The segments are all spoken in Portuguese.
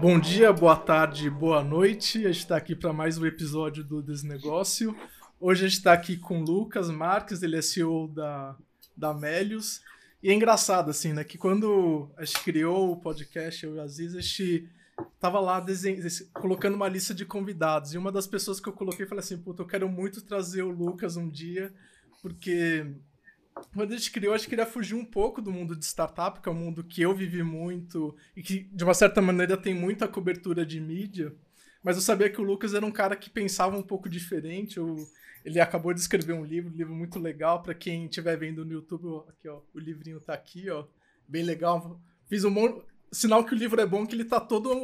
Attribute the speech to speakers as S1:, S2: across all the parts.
S1: Bom dia, boa tarde, boa noite. A gente está aqui para mais um episódio do Desnegócio. Hoje a gente está aqui com o Lucas Marques, ele é CEO da, da Melius. E é engraçado, assim, né? Que quando a gente criou o podcast, eu e o Aziz, a gente tava lá colocando uma lista de convidados. E uma das pessoas que eu coloquei, falei assim, puta, eu quero muito trazer o Lucas um dia, porque quando a gente criou, a gente queria fugir um pouco do mundo de startup, que é um mundo que eu vivi muito e que, de uma certa maneira, tem muita cobertura de mídia. Mas eu sabia que o Lucas era um cara que pensava um pouco diferente. Eu, ele acabou de escrever um livro, um livro muito legal para quem estiver vendo no YouTube. Aqui, ó, o livrinho tá aqui, ó, bem legal. Fiz um monte, sinal que o livro é bom que ele tá todo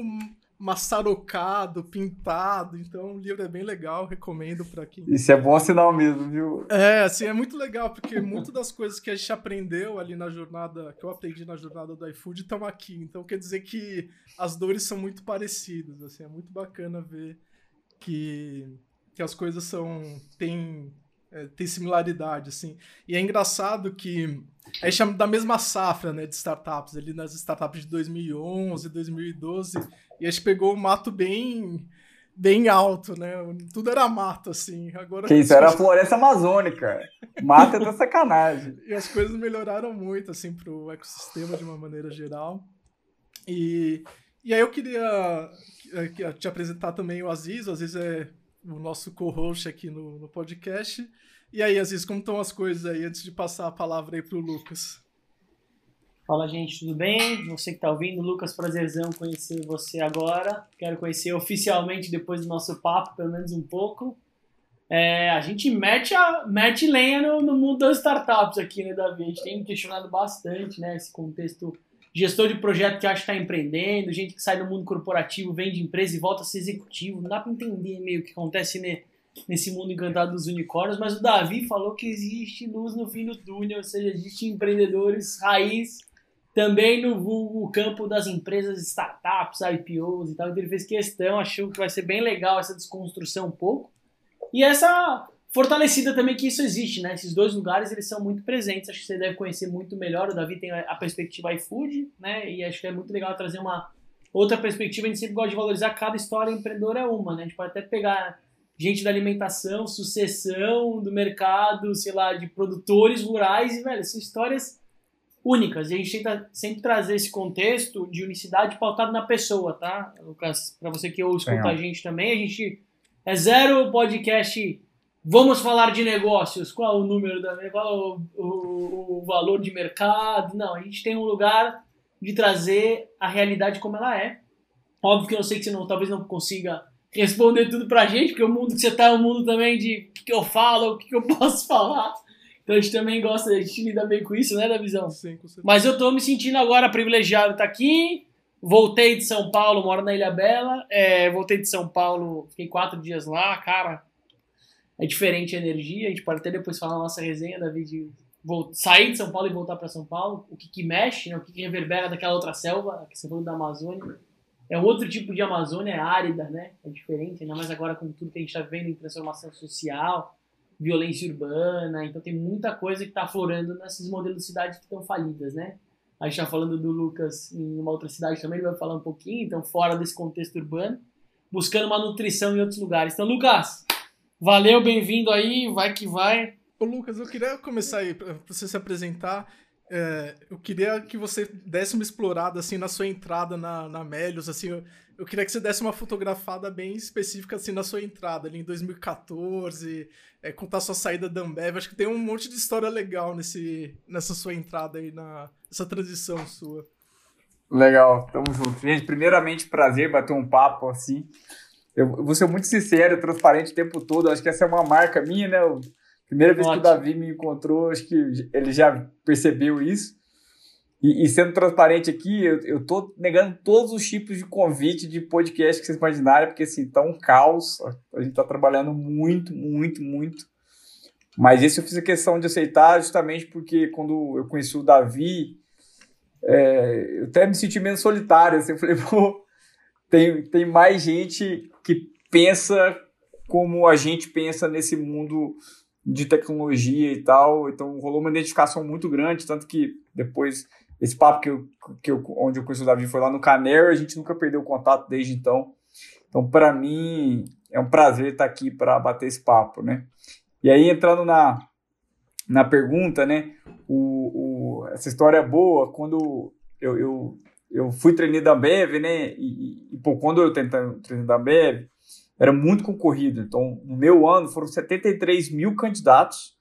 S1: maçarocado, pintado. Então o livro é bem legal, recomendo para quem.
S2: Isso é bom sinal mesmo, viu?
S1: É, assim, é muito legal, porque muitas das coisas que a gente aprendeu ali na jornada, que eu aprendi na jornada do iFood, estão aqui. Então quer dizer que as dores são muito parecidas, assim, é muito bacana ver que, que as coisas são. têm é, tem similaridade, assim. E é engraçado que a gente chama da mesma safra, né, de startups, ali nas startups de 2011, 2012, e a gente pegou o mato bem bem alto, né? Tudo era mato, assim. Agora
S2: que isso era a floresta amazônica. Mato é da sacanagem.
S1: e as coisas melhoraram muito, assim, pro ecossistema de uma maneira geral. E, e aí eu queria é, te apresentar também o Aziz. O Aziz é o nosso co-host aqui no, no podcast. E aí, Aziz, como estão as coisas aí, antes de passar a palavra aí pro Lucas?
S3: Fala, gente, tudo bem? Você que está ouvindo, Lucas, prazerzão conhecer você agora. Quero conhecer oficialmente depois do nosso papo, pelo menos um pouco. É, a gente mete, a, mete lenha no, no, mundo das startups aqui, né, Davi? A gente tem questionado bastante, né, esse contexto. Gestor de projeto que acha que está empreendendo, gente que sai do mundo corporativo, vende empresa e volta a ser executivo. Não dá para entender meio o que acontece né, nesse mundo encantado dos unicórnios, mas o Davi falou que existe luz no fim do túnel, ou seja, existe empreendedores raiz também no vulgo campo das empresas, startups, IPOs e tal. Então ele fez questão, achou que vai ser bem legal essa desconstrução um pouco. E essa fortalecida também que isso existe, né? Esses dois lugares eles são muito presentes. Acho que você deve conhecer muito melhor. O Davi tem a perspectiva iFood, né? E acho que é muito legal trazer uma outra perspectiva. A gente sempre gosta de valorizar cada história empreendedora é uma, né? A gente pode até pegar gente da alimentação, sucessão do mercado, sei lá, de produtores rurais, e, velho, são histórias únicas. E a gente tenta sempre trazer esse contexto de unicidade pautado na pessoa, tá, Lucas? Para você que ouve escuta a gente também, a gente é zero podcast. Vamos falar de negócios. Qual o número da qual o, o, o valor de mercado? Não, a gente tem um lugar de trazer a realidade como ela é. Óbvio que eu sei que você não, talvez não consiga responder tudo pra gente, porque o mundo que você tá é um mundo também de o que, que eu falo, o que, que eu posso falar. Então a gente também gosta, a gente lida bem com isso, né, da visão?
S1: Sim, com certeza.
S3: Mas eu tô me sentindo agora privilegiado de estar aqui. Voltei de São Paulo, moro na Ilha Bela. É, voltei de São Paulo, fiquei quatro dias lá, cara. É diferente a energia. A gente pode até depois falar na nossa resenha, Davi, de sair de São Paulo e voltar para São Paulo. O que, que mexe, né? o que, que reverbera daquela outra selva, que você falou da Amazônia. É um outro tipo de Amazônia, é árida, né? É diferente, ainda mais agora com tudo que a gente está vendo em transformação social violência urbana, então tem muita coisa que está aflorando nesses modelos de cidade que estão falidas, né? A gente está falando do Lucas em uma outra cidade também, ele vai falar um pouquinho, então fora desse contexto urbano, buscando uma nutrição em outros lugares. Então, Lucas, valeu, bem-vindo aí, vai que vai.
S1: Ô Lucas, eu queria começar aí, para você se apresentar, é, eu queria que você desse uma explorada assim na sua entrada na, na Melios, assim, eu, queria que você desse uma fotografada bem específica assim na sua entrada ali em 2014, é, contar sua saída da Ambev. Acho que tem um monte de história legal nesse, nessa sua entrada aí, na, nessa transição sua.
S2: Legal, tamo junto. Gente, primeiramente, prazer bater um papo assim. Eu, vou ser muito sincero, transparente o tempo todo. Acho que essa é uma marca minha, né? Eu, Primeira vez Ótimo. que o Davi me encontrou, acho que ele já percebeu isso. E, e sendo transparente aqui, eu, eu tô negando todos os tipos de convite de podcast que vocês imaginarem, porque assim, tá um caos. A gente tá trabalhando muito, muito, muito. Mas esse eu fiz a questão de aceitar justamente porque quando eu conheci o Davi, é, eu até me senti menos solitário. Assim, eu falei, pô, tem, tem mais gente que pensa como a gente pensa nesse mundo de tecnologia e tal, então rolou uma identificação muito grande, tanto que depois esse papo que eu, que eu, onde eu conheci o Davi foi lá no Canero, a gente nunca perdeu contato desde então. Então, para mim, é um prazer estar aqui para bater esse papo, né? E aí, entrando na, na pergunta, né? O, o, essa história é boa. Quando eu, eu, eu fui treinador da Ambev, né? E, e, pô, quando eu tentei treinar da Ambev, era muito concorrido. Então, no meu ano, foram 73 mil candidatos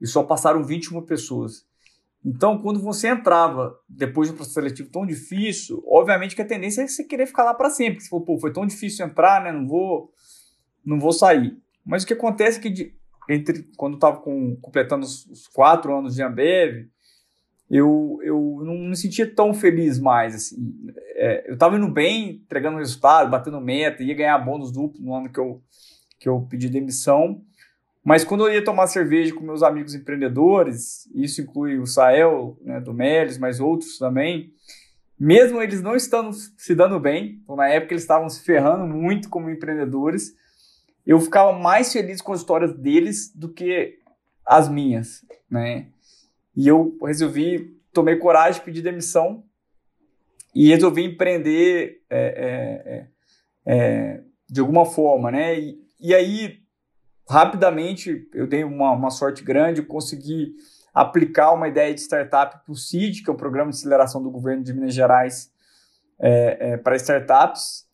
S2: e só passaram 21 pessoas. Então, quando você entrava depois de um processo seletivo tão difícil, obviamente que a tendência é você querer ficar lá para sempre. Você falou, pô, foi tão difícil entrar, né? Não vou, não vou sair. Mas o que acontece é que de, entre quando eu estava completando os, os, quatro anos de Ambev, eu, eu não me sentia tão feliz mais. Assim. É, eu estava indo bem, entregando resultado, batendo meta, ia ganhar bônus duplo no ano que eu, que eu pedi demissão. Mas quando eu ia tomar cerveja com meus amigos empreendedores, isso inclui o Sael, né, do Melis, mas outros também, mesmo eles não estando se dando bem, então na época eles estavam se ferrando muito como empreendedores, eu ficava mais feliz com as histórias deles do que as minhas, né? E eu resolvi, tomei coragem, pedir demissão e resolvi empreender é, é, é, é de alguma forma, né? E, e aí rapidamente eu dei uma, uma sorte grande, consegui aplicar uma ideia de startup para o CID, que é o Programa de Aceleração do Governo de Minas Gerais é, é, para startups.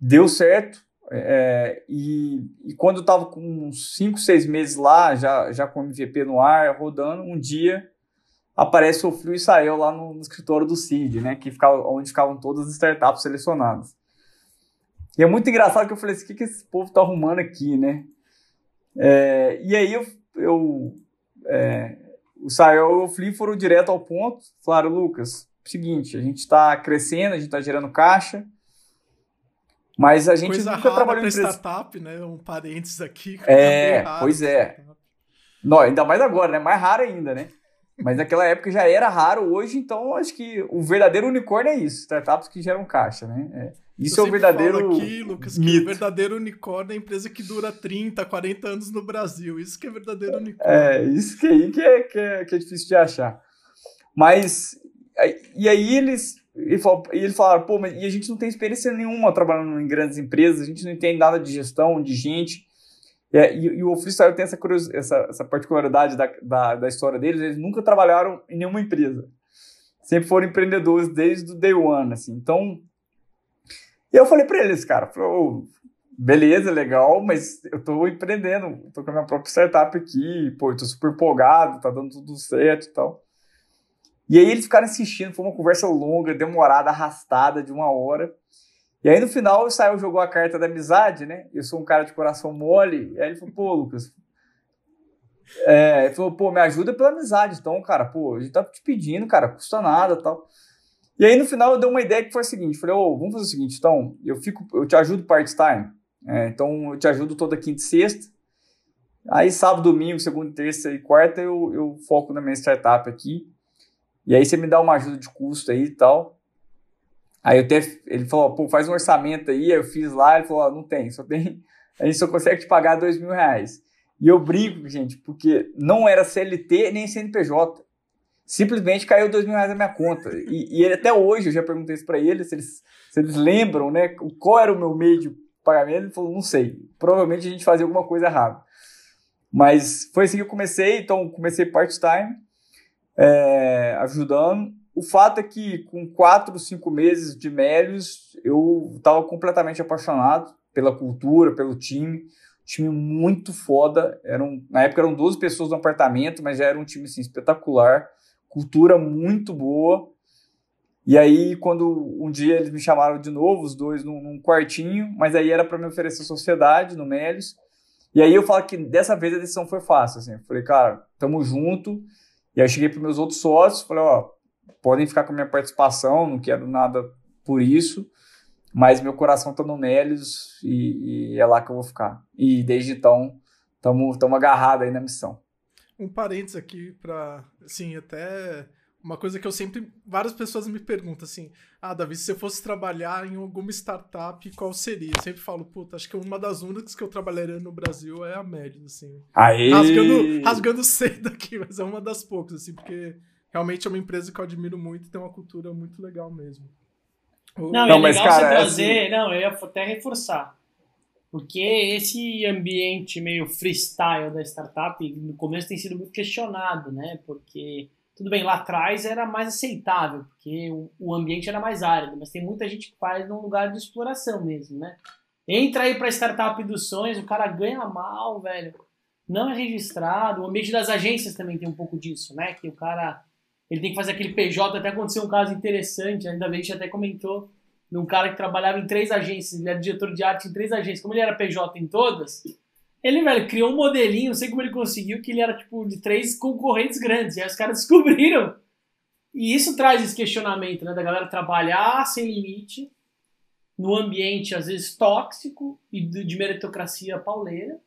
S2: Deu certo. É, e, e, quando eu estava com uns 5, 6 meses lá, já, já com o MVP no ar, rodando, um dia aparece o Frio Israel lá no, no escritório do CID, né, que ficava, onde ficavam todas as startups selecionadas. E é muito engraçado que eu falei assim, o que, que esse povo está arrumando aqui, né? É, e aí eu, eu é, o Sael e o Flea foram direto ao ponto, falaram, Lucas, seguinte, a gente está crescendo, a gente está gerando caixa, mas a gente
S1: Coisa
S2: nunca trabalhou
S1: em empresa... startup, né? Um parênteses aqui.
S2: É, pois é. Não, ainda mais agora, né? Mais raro ainda, né? Mas naquela época já era raro, hoje então acho que o verdadeiro unicórnio é isso, startups que geram caixa, né? É. Isso é o verdadeiro.
S1: Aqui, Lucas, mito. o verdadeiro unicórnio é a empresa que dura 30, 40 anos no Brasil. Isso que é verdadeiro unicórnio.
S2: É, isso que aí que é, que é, que é difícil de achar. Mas. E aí eles. E eles falaram, pô, mas e a gente não tem experiência nenhuma trabalhando em grandes empresas, a gente não entende nada de gestão, de gente. É, e, e, o freestyle tem essa, essa, essa particularidade da, da, da, história deles, eles nunca trabalharam em nenhuma empresa. Sempre foram empreendedores desde o day one, assim. Então, e eu falei para eles, cara, oh, beleza, legal, mas eu tô empreendendo, tô com a minha própria startup aqui, pô, eu tô super empolgado, tá dando tudo certo e tal. E aí eles ficaram insistindo, foi uma conversa longa, demorada, arrastada de uma hora. E aí no final o jogou a carta da amizade, né? Eu sou um cara de coração mole. E aí ele falou, pô, Lucas. É, ele falou, pô, me ajuda pela amizade. Então, cara, pô, a gente tá te pedindo, cara, custa nada tal. E aí no final eu dei uma ideia que foi a seguinte: falei, ô, oh, vamos fazer o seguinte, então, eu fico, eu te ajudo part-time. É, então eu te ajudo toda quinta e sexta. Aí sábado, domingo, segunda, terça e quarta eu, eu foco na minha startup aqui. E aí você me dá uma ajuda de custo aí e tal. Aí eu até, ele falou, pô, faz um orçamento aí, eu fiz lá, ele falou, não tem, só tem, a gente só consegue te pagar dois mil reais. E eu brinco, gente, porque não era CLT nem CNPJ. Simplesmente caiu dois mil reais na minha conta. E, e ele, até hoje, eu já perguntei isso para eles, se eles, se eles lembram, né, qual era o meu meio de pagamento. Ele falou, não sei. Provavelmente a gente fazia alguma coisa errada. Mas foi assim que eu comecei, então comecei part-time, é, ajudando. O fato é que com quatro, cinco meses de Melios, eu estava completamente apaixonado pela cultura, pelo time. Time muito foda. Eram, na época eram 12 pessoas no apartamento, mas já era um time assim, espetacular. Cultura muito boa. E aí, quando um dia eles me chamaram de novo, os dois num, num quartinho, mas aí era para me oferecer sociedade no Melis. E aí eu falo que dessa vez a decisão foi fácil, assim. Eu falei, cara, tamo junto. E aí eu cheguei para meus outros sócios, falei, ó, podem ficar com a minha participação, não quero nada por isso, mas meu coração tá no Nélios e, e, é lá que eu vou ficar. E desde então, estamos agarrados aí na missão.
S1: Um parênteses aqui para, assim, até uma coisa que eu sempre. Várias pessoas me perguntam assim: Ah, Davi, se você fosse trabalhar em alguma startup, qual seria? Eu sempre falo, puta, acho que uma das únicas que eu trabalharia no Brasil é a Média, assim.
S2: Aê!
S1: Rasgando, rasgando cedo aqui, mas é uma das poucas, assim, porque realmente é uma empresa que eu admiro muito e tem uma cultura muito legal mesmo.
S3: Não, não é mas, legal cara, você é trazer. Assim... Não, eu ia até reforçar. Porque esse ambiente meio freestyle da startup, no começo tem sido muito questionado, né? Porque, tudo bem, lá atrás era mais aceitável, porque o, ambiente era mais árido, mas tem muita gente que faz num lugar de exploração mesmo, né? Entra aí pra startup dos sonhos, o cara ganha mal, velho. Não é registrado. O ambiente das agências também tem um pouco disso, né? Que o cara ele tem que fazer aquele PJ. Até aconteceu um caso interessante, ainda bem que a gente até comentou num cara que trabalhava em três agências, ele era diretor de arte em três agências, como ele era PJ em todas, ele, velho, criou um modelinho, não sei como ele conseguiu, que ele era, tipo, de três concorrentes grandes, e aí os caras descobriram. E isso traz esse questionamento, né, da galera trabalhar sem limite, no ambiente, às vezes, tóxico e de meritocracia pauleira,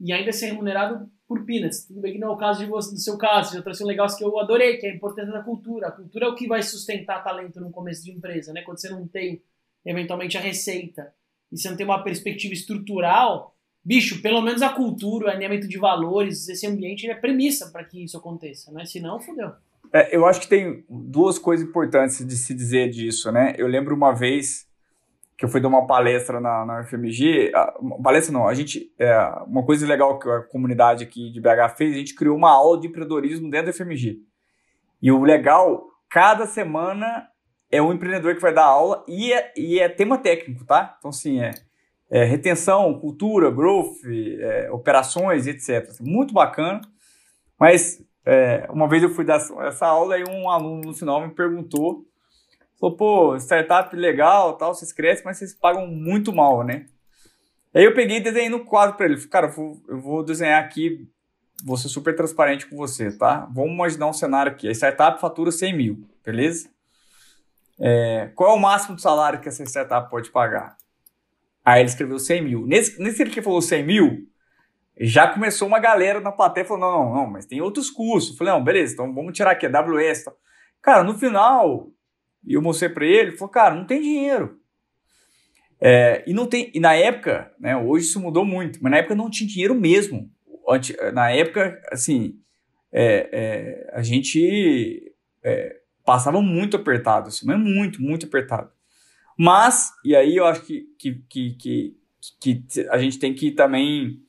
S3: e ainda ser remunerado por peanuts. Tudo bem que não é o caso de você, do seu caso, já trouxe um negócio que eu adorei, que é a importância da cultura. A cultura é o que vai sustentar talento no começo de empresa, né? Quando você não tem, eventualmente, a receita e você não tem uma perspectiva estrutural, bicho, pelo menos a cultura, o alinhamento de valores, esse ambiente é premissa para que isso aconteça, né? Senão, fodeu.
S2: É, eu acho que tem duas coisas importantes de se dizer disso, né? Eu lembro uma vez que eu fui dar uma palestra na, na FMG, palestra não, a gente, é, uma coisa legal que a comunidade aqui de BH fez, a gente criou uma aula de empreendedorismo dentro da FMG. E o legal, cada semana é um empreendedor que vai dar aula e é, e é tema técnico, tá? Então, assim, é, é retenção, cultura, growth, é, operações, etc. Muito bacana. Mas, é, uma vez eu fui dar essa aula e um aluno no final me perguntou Falou, pô, startup legal, tal, vocês crescem, mas vocês pagam muito mal, né? Aí eu peguei e desenhei no quadro para ele. Falei, cara, eu vou, eu vou, desenhar aqui, vou ser super transparente com você, tá? Vamos imaginar um cenário aqui. A startup fatura 100 mil, beleza? É, qual é o máximo de salário que essa startup pode pagar? Aí ele escreveu 100 mil. Nesse, nesse que falou 100 mil, já começou uma galera na plateia falando, não, não, não, mas tem outros custos. Eu falei, não, beleza, então vamos tirar aqui a AWS. Cara, no final, e eu mostrei para ele, ele falou, cara, não tem dinheiro. É, e não tem, e na época, né, hoje isso mudou muito, mas na época não tinha dinheiro mesmo. Na época, assim, é, é, a gente é, passava muito apertado, assim, mas muito, muito apertado. Mas, e aí eu acho que, que, que, que, que a gente tem que também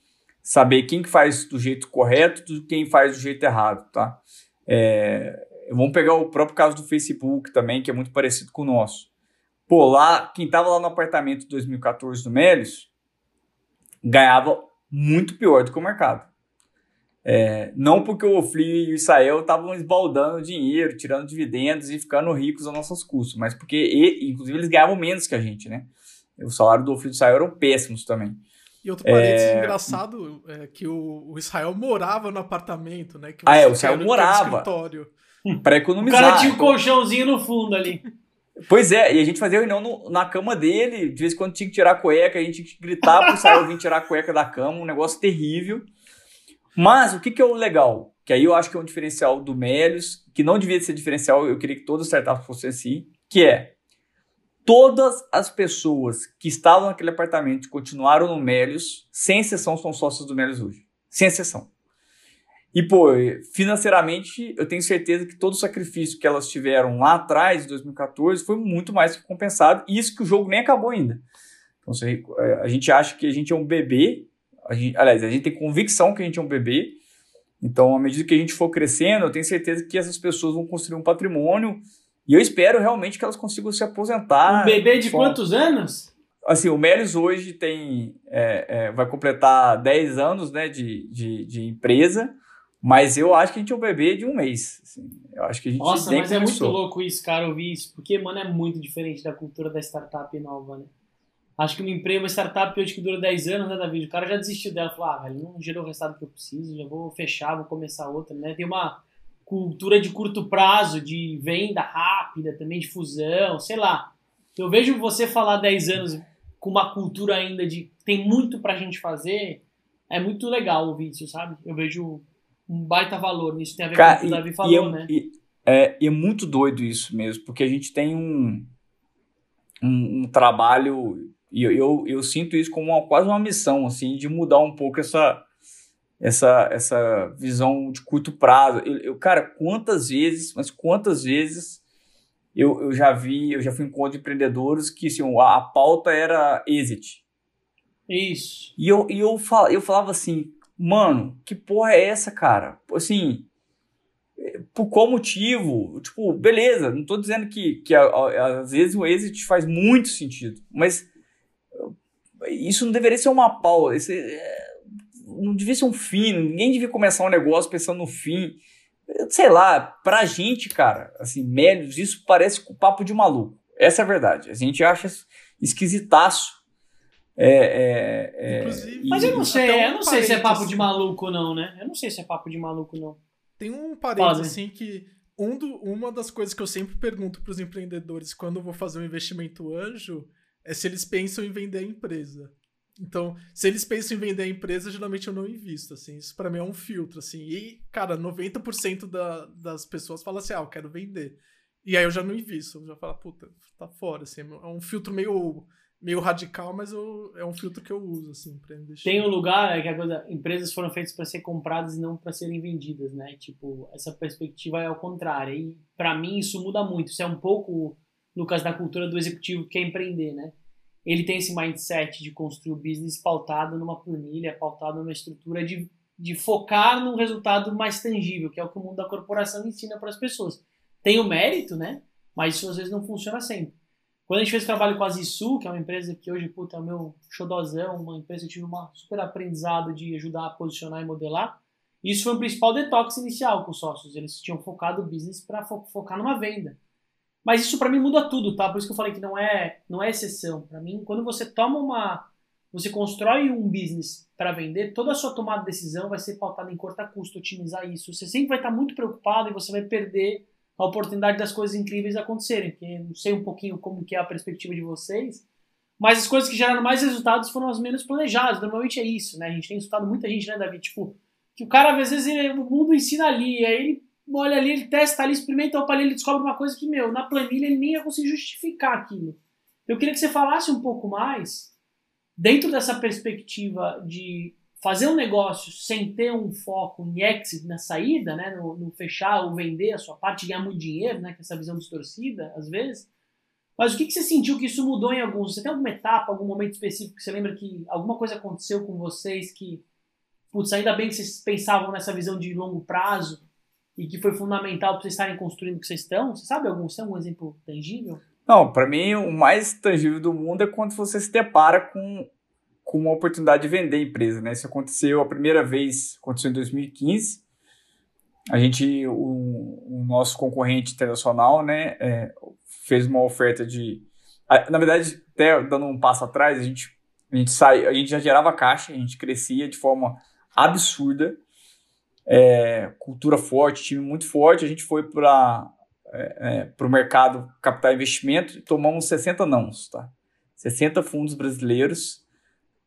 S2: saber quem que faz do jeito correto e quem faz do jeito errado, tá? É, Vamos pegar o próprio caso do Facebook também, que é muito parecido com o nosso. Pô, lá, quem estava lá no apartamento de 2014 do Melios, ganhava muito pior do que o mercado. É, não porque o Ofli e o Israel estavam esbaldando dinheiro, tirando dividendos e ficando ricos aos nossos custos, mas porque, e, inclusive, eles ganhavam menos que a gente, né? O salário do Ofli e do Israel eram péssimos também.
S1: E outro parênteses é... engraçado é que o, o, Israel morava no apartamento, né? Que
S2: ah, é, o Israel morava. Para economizar.
S3: O cara tinha um colchãozinho no fundo ali.
S2: Pois é, e a gente fazia reunião no, na cama dele, de vez em quando tinha que tirar a cueca, a gente tinha que gritar pro Israel vir tirar a cueca da cama, um negócio terrível. Mas o que, que é o legal? Que aí eu acho que é um diferencial do Melios, que não devia ser diferencial, eu queria que todas as startups fossem assim, que é todas as pessoas que estavam naquele apartamento continuaram no Melios, sem exceção, são sócios do Melios hoje. Sem exceção. E, pô, financeiramente, eu tenho certeza que todo o sacrifício que elas tiveram lá atrás, em 2014, foi muito mais que compensado. E isso que o jogo nem acabou ainda. Então, é, a gente acha que a gente é um bebê. A gente, aliás, a gente tem convicção que a gente é um bebê. Então, à medida que a gente for crescendo, eu tenho certeza que essas pessoas vão construir um patrimônio. E eu espero realmente que elas consigam se aposentar.
S3: Um bebê de quantos anos?
S2: Assim, o Melis hoje tem, é, é, vai completar 10 anos né, de, de, de empresa. Mas eu acho que a gente é um bebê de um mês. Assim. Eu acho que a gente
S3: Nossa, mas começou. é muito louco isso, cara, ouvir isso. Porque, mano, é muito diferente da cultura da startup nova, né? Acho que uma empresa, uma startup hoje que dura 10 anos, né, David? O cara já desistiu dela. Falou, ah, velho, não gerou o resultado que eu preciso, já vou fechar, vou começar outra, né? Tem uma cultura de curto prazo, de venda rápida, também de fusão, sei lá. Eu vejo você falar 10 anos com uma cultura ainda de tem muito pra gente fazer, é muito legal ouvir isso, sabe? Eu vejo um baita valor nisso. Tem a ver Cara, com o que o Davi falou,
S2: é,
S3: né?
S2: E, é, e é muito doido isso mesmo, porque a gente tem um, um, um trabalho, e eu, eu, eu, sinto isso como uma, quase uma missão, assim, de mudar um pouco essa, essa, essa visão de curto prazo. Eu, eu, cara, quantas vezes, mas quantas vezes eu, eu já vi, eu já fui em encontro de empreendedores que assim, a, a pauta era exit.
S3: Isso.
S2: E eu, e eu, fal, eu falava assim, mano, que porra é essa, cara? Assim, por qual motivo? Tipo, beleza, não tô dizendo que, que às vezes o exit faz muito sentido, mas isso não deveria ser uma pausa, esse, é, não devia ser um fim, ninguém devia começar um negócio pensando no fim. Sei lá, pra gente, cara, assim, médios, isso parece um papo de maluco. Essa é a verdade. A gente acha esquisitaço. É, é, é,
S3: Mas eu não sei, um eu não sei se é papo de maluco, não, né? Eu não sei se é papo de maluco, não.
S1: Tem um parênteses assim que um do, uma das coisas que eu sempre pergunto para os empreendedores quando eu vou fazer um investimento anjo é se eles pensam em vender a empresa. Então, se eles pensam em vender a empresa, geralmente eu não invisto, assim. Isso para mim é um filtro, assim. E, cara, 90% da, das pessoas falam assim, ah, eu quero vender. E aí eu já não invisto, eu já falo, puta, tá fora, assim. É um filtro meio, meio radical, mas eu, é um filtro que eu uso, assim, pra.
S3: Tem um lugar é que coisa, empresas foram feitas para ser compradas e não para serem vendidas, né? Tipo, essa perspectiva é ao contrário. E para mim isso muda muito. Isso é um pouco, Lucas, da cultura do executivo que quer empreender, né? ele tem esse mindset de construir o business pautado numa planilha, pautado numa estrutura de, de focar num resultado mais tangível, que é o que o mundo da corporação ensina para as pessoas. Tem o mérito, né? Mas isso às vezes não funciona sempre. Quando a gente fez trabalho com a Zissu, que é uma empresa que hoje puta, é o meu xodozão, uma empresa que eu tive um super aprendizado de ajudar a posicionar e modelar, isso foi o principal detox inicial com os sócios. Eles tinham focado o business para fo focar numa venda. Mas isso para mim muda tudo, tá? Por isso que eu falei que não é, não é exceção. Para mim, quando você toma uma, você constrói um business para vender, toda a sua tomada de decisão vai ser pautada em cortar custo, otimizar isso. Você sempre vai estar muito preocupado e você vai perder a oportunidade das coisas incríveis acontecerem. Porque não sei um pouquinho como que é a perspectiva de vocês, mas as coisas que geraram mais resultados foram as menos planejadas. Normalmente é isso, né? A gente tem escutado muita gente, né, David? Tipo, que o cara às vezes ele, o mundo ensina ali, aí ele olha ali, ele testa ali, experimenta, opa, ali ele descobre uma coisa que, meu, na planilha ele nem ia conseguir justificar aquilo. Eu queria que você falasse um pouco mais, dentro dessa perspectiva de fazer um negócio sem ter um foco em exit na saída, né, no, no fechar ou vender a sua parte, ganhar muito dinheiro, né, com essa visão distorcida, às vezes. Mas o que, que você sentiu que isso mudou em alguns? Você tem alguma etapa, algum momento específico que você lembra que alguma coisa aconteceu com vocês que, putz, ainda bem que vocês pensavam nessa visão de longo prazo e que foi fundamental para vocês estarem construindo o que vocês estão? Você sabe algum, você tem algum exemplo tangível?
S2: Não, para mim o mais tangível do mundo é quando você se depara com, com uma oportunidade de vender a empresa, né? Isso aconteceu a primeira vez, aconteceu em 2015. A gente, o, o nosso concorrente internacional, né, é, fez uma oferta de, na verdade, até dando um passo atrás, a gente a gente sai, a gente já gerava caixa, a gente crescia de forma absurda é, cultura forte, time muito forte, a gente foi para é, é, o mercado capital investimento e tomamos 60 nãos, tá? 60 fundos brasileiros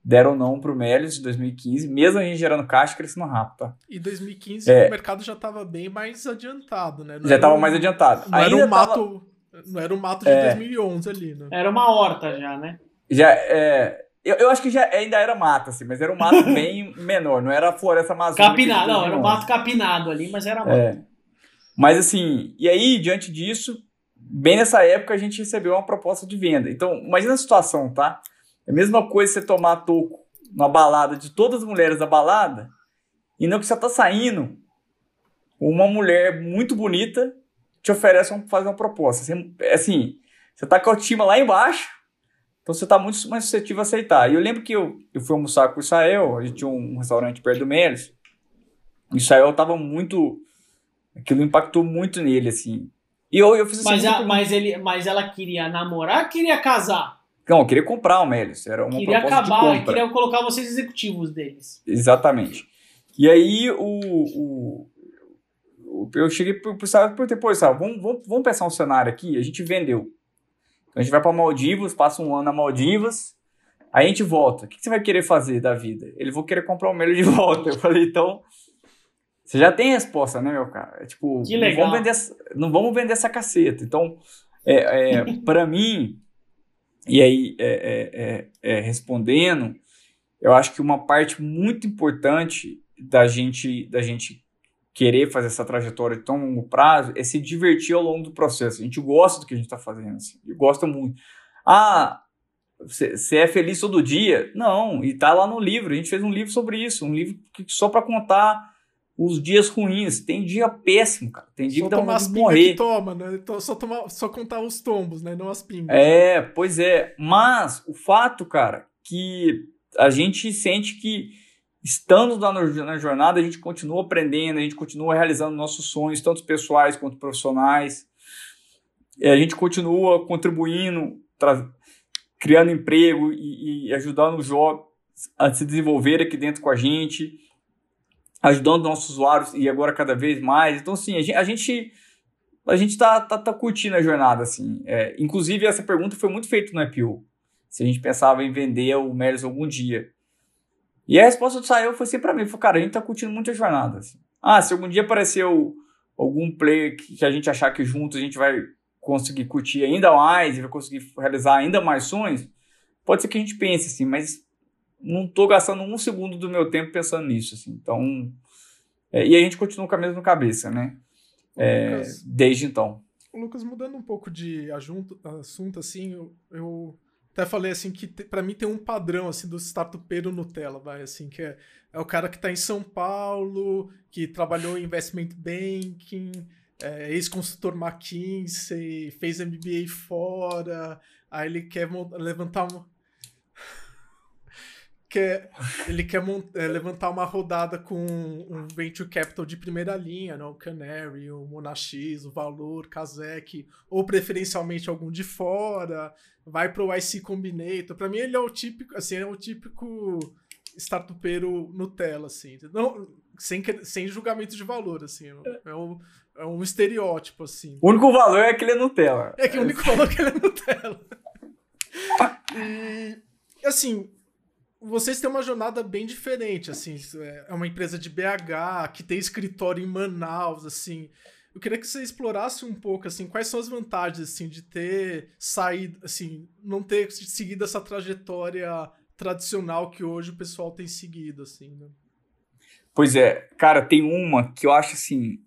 S2: deram não para o Melios em 2015, mesmo a gente gerando caixa crescendo rápido. Tá?
S1: E 2015 é, o mercado já estava bem mais adiantado, né?
S2: Não já estava um, mais adiantado.
S1: Não Ainda era um mato, tava... não era um mato de 2011 é. ali, né?
S3: Era uma horta já, né?
S2: Já, é, eu, eu acho que já ainda era mato, assim, mas era um mato bem menor, não era a floresta amazônica.
S3: Capinado, não, era um mato capinado ali, mas era mato. É.
S2: Mas assim, e aí, diante disso, bem nessa época a gente recebeu uma proposta de venda. Então, imagina a situação, tá? É a mesma coisa você tomar toco numa balada de todas as mulheres da balada, e não que você tá saindo, uma mulher muito bonita te oferece um, fazer uma proposta. Assim, assim, você tá com a autoestima lá embaixo, então você está muito mais suscetível a aceitar. E eu lembro que eu, eu fui almoçar com o Israel, a gente tinha um restaurante perto do Melis. O Israel estava muito. Aquilo impactou muito nele, assim. E eu, eu fiz assim.
S3: Mas, a, mas, ele, mas ela queria namorar queria casar?
S2: Não, queria comprar o Melis. Era uma queria proposta acabar, de compra.
S3: queria colocar vocês executivos deles.
S2: Exatamente. E aí o, o, eu cheguei para o Israel e perguntei, pô, vamos, vamos, vamos pensar um cenário aqui. A gente vendeu então a gente vai para Maldivas, passa um ano na Maldivas, aí a gente volta. O que você vai querer fazer da vida? Ele vou querer comprar o melhor de volta. Eu falei, então. Você já tem resposta, né, meu cara? É tipo,
S3: que legal.
S2: Não, vamos vender, não vamos vender essa caceta. Então, é, é para mim, e aí é, é, é, é, respondendo, eu acho que uma parte muito importante da gente, da gente querer fazer essa trajetória de tão longo prazo é se divertir ao longo do processo. A gente gosta do que a gente está fazendo, assim, gosta muito. Ah, você é feliz todo dia? Não, e tá lá no livro. A gente fez um livro sobre isso, um livro só para contar os dias ruins. Tem dia péssimo, cara. Tem dia
S1: só
S2: que dá
S1: vontade
S2: de morrer.
S1: toma, né? Então, só, tomar, só contar os tombos, né? Não as pingas.
S2: É, pois é. Mas o fato, cara, que a gente sente que estando lá na jornada, a gente continua aprendendo, a gente continua realizando nossos sonhos, tanto pessoais quanto profissionais. A gente continua contribuindo, criando emprego e, e ajudando os jovens a se desenvolver aqui dentro com a gente, ajudando nossos usuários e agora cada vez mais. Então, assim, a gente a gente tá, tá, tá curtindo a jornada, assim. É, inclusive, essa pergunta foi muito feita no IPO. Se a gente pensava em vender o Melis algum dia. E a resposta do Sael foi sempre para mim, cara, a gente tá curtindo muito a jornada. Assim. Ah, se algum dia aparecer algum player que, que a gente achar que juntos a gente vai conseguir curtir ainda mais e vai conseguir realizar ainda mais sonhos, pode ser que a gente pense assim, mas não estou gastando um segundo do meu tempo pensando nisso, assim. Então, é, e a gente continua com a mesma cabeça, né? É, Lucas, desde então.
S1: Lucas, mudando um pouco de assunto, assim, eu, eu até falei assim que para mim tem um padrão assim do startupeiro Nutella, vai assim, que é, é o cara que está em São Paulo, que trabalhou em investment banking, é, ex-consultor McKinsey, fez MBA fora, aí ele quer levantar uma. Quer, ele quer é, levantar uma rodada com um venture capital de primeira linha, né? o Canary, o Monax, o Valor, Kazek, ou preferencialmente algum de fora, vai para o IC Combinator. Para mim ele é o típico, assim, é o típico startupeiro Nutella, assim. Não, sem, sem julgamento de valor, assim. É um, é um estereótipo, assim.
S2: O único valor é que ele é Nutella.
S1: É que o único valor é que ele é Nutella. e, assim, vocês têm uma jornada bem diferente, assim. É uma empresa de BH, que tem escritório em Manaus, assim. Eu queria que você explorasse um pouco, assim, quais são as vantagens, assim, de ter saído, assim, não ter seguido essa trajetória tradicional que hoje o pessoal tem seguido, assim, né?
S2: Pois é, cara, tem uma que eu acho assim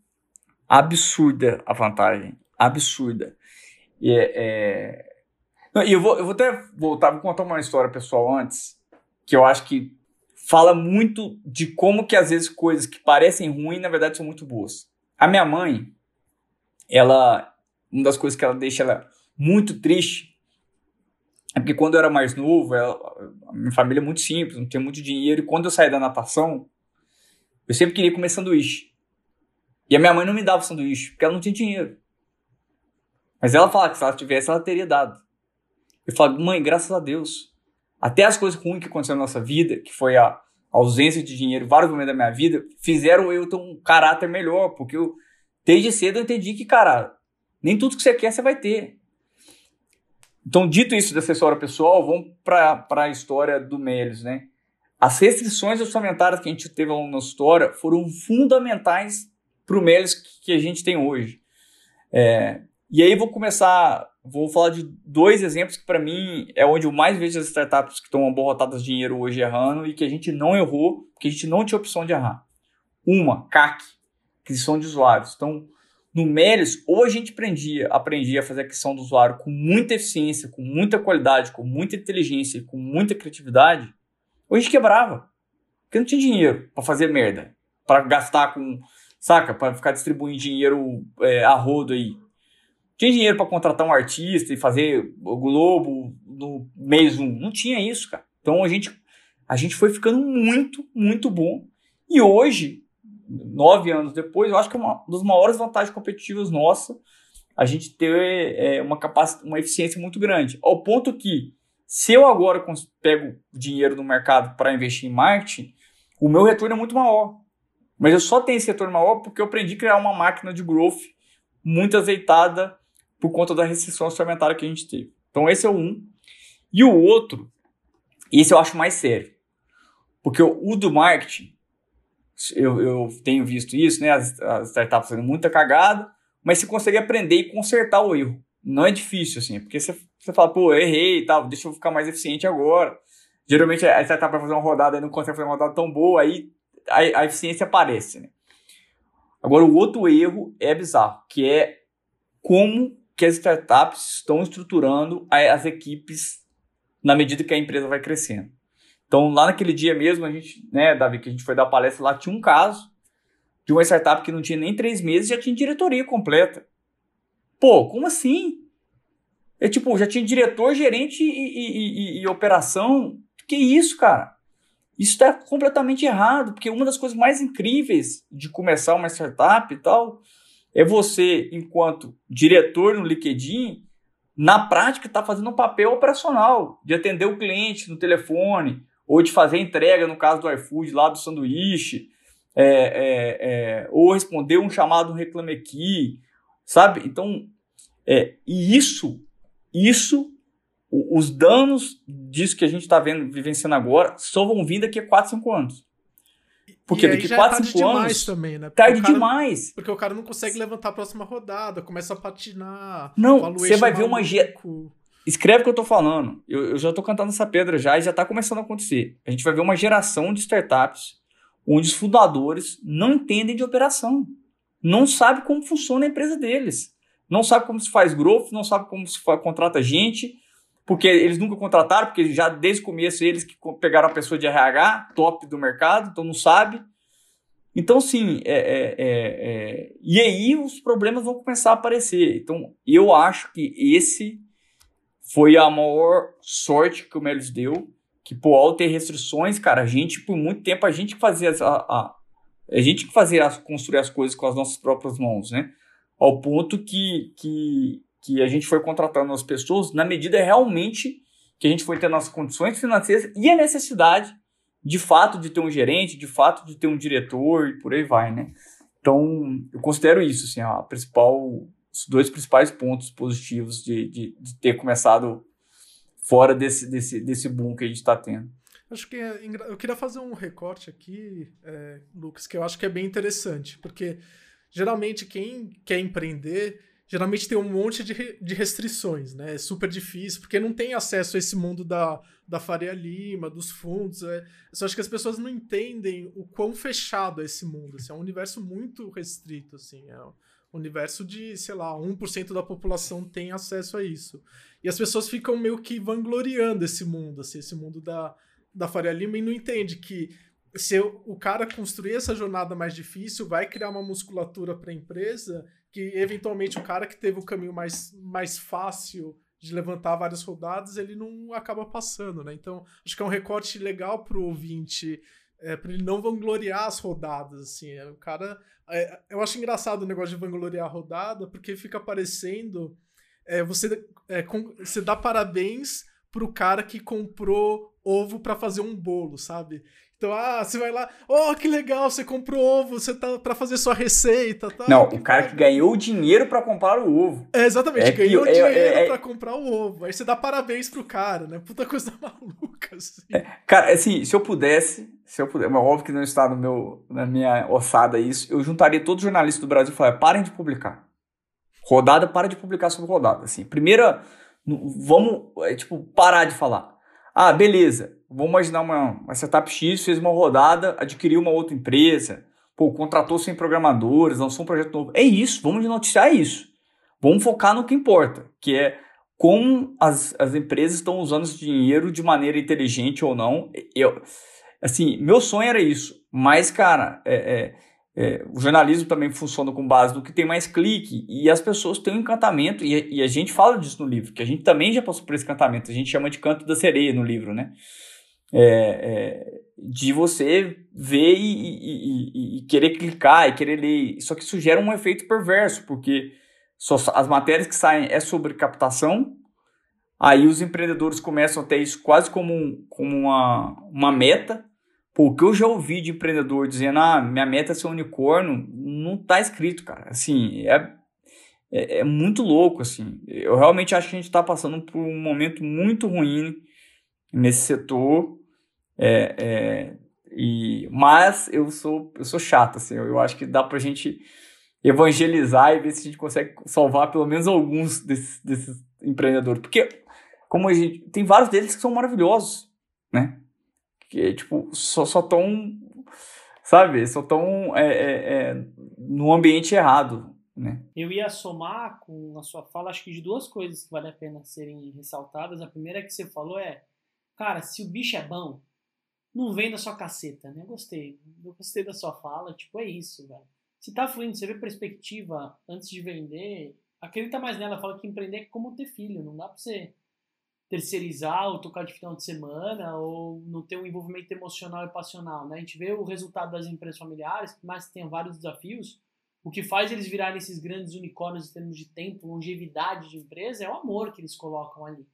S2: absurda a vantagem, absurda. E é, é... eu vou, eu vou até voltar, vou contar uma história pessoal antes, que eu acho que fala muito de como que às vezes coisas que parecem ruins na verdade são muito boas. A minha mãe, ela, uma das coisas que ela deixa ela muito triste é porque quando eu era mais novo, ela, a minha família é muito simples, não tinha muito dinheiro, e quando eu saí da natação, eu sempre queria comer sanduíche. E a minha mãe não me dava sanduíche, porque ela não tinha dinheiro. Mas ela falava que se ela tivesse, ela teria dado. Eu falo, mãe, graças a Deus. Até as coisas ruins que aconteceram na nossa vida, que foi a ausência de dinheiro, vários momentos da minha vida, fizeram eu ter um caráter melhor, porque eu, desde cedo eu entendi que, cara, nem tudo que você quer você vai ter. Então, dito isso da assessora pessoal, vamos para a história do Melis, né? As restrições orçamentárias que a gente teve ao longo da história foram fundamentais para o Melis que a gente tem hoje. É, e aí vou começar, vou falar de dois exemplos que para mim é onde eu mais vejo as startups que estão aborrotadas de dinheiro hoje errando e que a gente não errou, porque a gente não tinha opção de errar. Uma, CAC, aquisição de usuários. Então, no Melis, ou a gente aprendia, aprendia a fazer aquisição do usuário com muita eficiência, com muita qualidade, com muita inteligência, com muita criatividade, ou a gente quebrava. Porque não tinha dinheiro para fazer merda. para gastar com. Saca? para ficar distribuindo dinheiro é, a rodo aí. Tinha dinheiro para contratar um artista e fazer o Globo no mês um. Não tinha isso, cara. Então a gente, a gente foi ficando muito, muito bom. E hoje, nove anos depois, eu acho que é uma das maiores vantagens competitivas nossa a gente ter é, uma capacidade, uma eficiência muito grande. Ao ponto que se eu agora pego dinheiro no mercado para investir em marketing, o meu retorno é muito maior. Mas eu só tenho esse retorno maior porque eu aprendi a criar uma máquina de growth muito azeitada por conta da restrição orçamentária que a gente teve. Então esse é um. E o outro, esse eu acho mais sério. Porque o do marketing, eu, eu tenho visto isso, né? As, as startups fazendo muita cagada, mas você consegue aprender e consertar o erro. Não é difícil, assim, porque você você fala, pô, errei e tal, deixa eu ficar mais eficiente agora. Geralmente a startup vai fazer uma rodada e não consegue fazer uma rodada tão boa, aí a, a eficiência aparece, né? Agora, o outro erro é bizarro, que é como que as startups estão estruturando as equipes na medida que a empresa vai crescendo. Então, lá naquele dia mesmo, a gente, né, Davi, que a gente foi dar palestra lá, tinha um caso de uma startup que não tinha nem três meses já tinha diretoria completa. Pô, como assim? É tipo, já tinha diretor, gerente e, e, e, e operação. Que isso, cara? Isso está completamente errado, porque uma das coisas mais incríveis de começar uma startup e tal é você, enquanto diretor no LinkedIn, na prática está fazendo um papel operacional de atender o cliente no telefone ou de fazer entrega, no caso do iFood, lá do sanduíche, é, é, é, ou responder um chamado um Reclame Aqui, sabe? Então, é, e isso, isso os danos disso que a gente está vivenciando agora, só vão vir daqui a 4, 5 anos. Porque daqui a 4, 5 anos.
S1: também, né?
S2: Tarde cara, demais.
S1: Porque o cara não consegue levantar a próxima rodada, começa a patinar.
S2: Não, você vai ver uma. Escreve o que eu tô falando. Eu, eu já tô cantando essa pedra já e já tá começando a acontecer. A gente vai ver uma geração de startups onde os fundadores não entendem de operação. Não sabe como funciona a empresa deles. Não sabe como se faz growth, não sabe como se contrata gente, porque eles nunca contrataram, porque já desde o começo eles que pegaram a pessoa de RH, top do mercado, então não sabe. Então, sim, é, é, é, é, e aí os problemas vão começar a aparecer. Então, eu acho que esse foi a maior sorte que o Melis deu, que, pô, ao ter restrições, cara, a gente, por muito tempo, a gente fazia a, a, a gente fazia construir as coisas com as nossas próprias mãos, né? Ao ponto que, que que a gente foi contratando as pessoas na medida realmente que a gente foi tendo as condições financeiras e a necessidade de fato de ter um gerente, de fato de ter um diretor e por aí vai, né? Então, eu considero isso, assim, a principal, os dois principais pontos positivos de, de, de ter começado fora desse, desse, desse boom que a gente está tendo.
S1: Acho que é, eu queria fazer um recorte aqui, é, Lucas, que eu acho que é bem interessante, porque geralmente quem quer empreender geralmente tem um monte de, de restrições, né? É super difícil, porque não tem acesso a esse mundo da, da Faria Lima, dos fundos. É, eu só acho que as pessoas não entendem o quão fechado é esse mundo. Assim, é um universo muito restrito, assim. É um universo de, sei lá, 1% da população tem acesso a isso. E as pessoas ficam meio que vangloriando esse mundo, assim, esse mundo da, da Faria Lima, e não entende que se o cara construir essa jornada mais difícil, vai criar uma musculatura para a empresa que eventualmente o cara que teve o caminho mais, mais fácil de levantar várias rodadas, ele não acaba passando, né? Então, acho que é um recorte legal pro ouvinte, é, para ele não vangloriar as rodadas, assim. É, o cara... É, eu acho engraçado o negócio de vangloriar a rodada, porque fica parecendo... É, você, é, com, você dá parabéns pro cara que comprou ovo para fazer um bolo, sabe? Então, ah, você vai lá, oh, que legal, você comprou ovo, você tá para fazer sua receita, tá?
S2: Não, o cara que ganhou o dinheiro para comprar o ovo.
S1: É, exatamente, é ganhou que, dinheiro é, é, para comprar o ovo. Aí você dá parabéns pro cara, né? Puta coisa maluca, assim.
S2: É, cara, assim, se eu pudesse, se eu pudesse, mas óbvio que não está no meu, na minha ossada isso, eu juntaria todos os jornalistas do Brasil e falaria, parem de publicar. Rodada, para de publicar sobre rodada, assim. Primeira, vamos, é, tipo, parar de falar. Ah, beleza. Vamos imaginar uma, uma startup X fez uma rodada, adquiriu uma outra empresa, pô, contratou 100 programadores, lançou um projeto novo. É isso, vamos noticiar isso. Vamos focar no que importa, que é como as, as empresas estão usando esse dinheiro de maneira inteligente ou não. Eu, assim, meu sonho era isso. Mas, cara, é, é, é, o jornalismo também funciona com base no que tem mais clique e as pessoas têm um encantamento, e, e a gente fala disso no livro, que a gente também já passou por esse encantamento, a gente chama de canto da sereia no livro, né? É, é, de você ver e, e, e, e, querer clicar e querer ler. Só que isso gera um efeito perverso, porque só, as matérias que saem é sobre captação, aí os empreendedores começam a ter isso quase como, um, como uma, uma meta. Porque eu já ouvi de empreendedor dizendo, ah, minha meta é ser um unicórnio, não tá escrito, cara. Assim, é, é, é muito louco, assim. Eu realmente acho que a gente está passando por um momento muito ruim nesse setor é, é, e, mas eu sou, eu sou chato, assim, eu, eu acho que dá pra gente evangelizar e ver se a gente consegue salvar pelo menos alguns desses, empreendedores. Porque, como a gente. Tem vários deles que são maravilhosos, né? Que, tipo, só, só tão. sabe, só estão é, é, é, no ambiente errado, né?
S3: Eu ia somar com a sua fala, acho que de duas coisas que vale a pena serem ressaltadas. A primeira que você falou é, cara, se o bicho é bom, não vem da sua caceta, né? Gostei, eu gostei da sua fala, tipo, é isso, velho. Se tá fluindo, você vê perspectiva antes de vender, acredita mais nela, fala que empreender é como ter filho, não dá pra você terceirizar ou tocar de final de semana ou não ter um envolvimento emocional e passional, né? A gente vê o resultado das empresas familiares, que mais tem vários desafios, o que faz eles virarem esses grandes unicórnios em termos de tempo, longevidade de empresa, é o amor que eles colocam ali.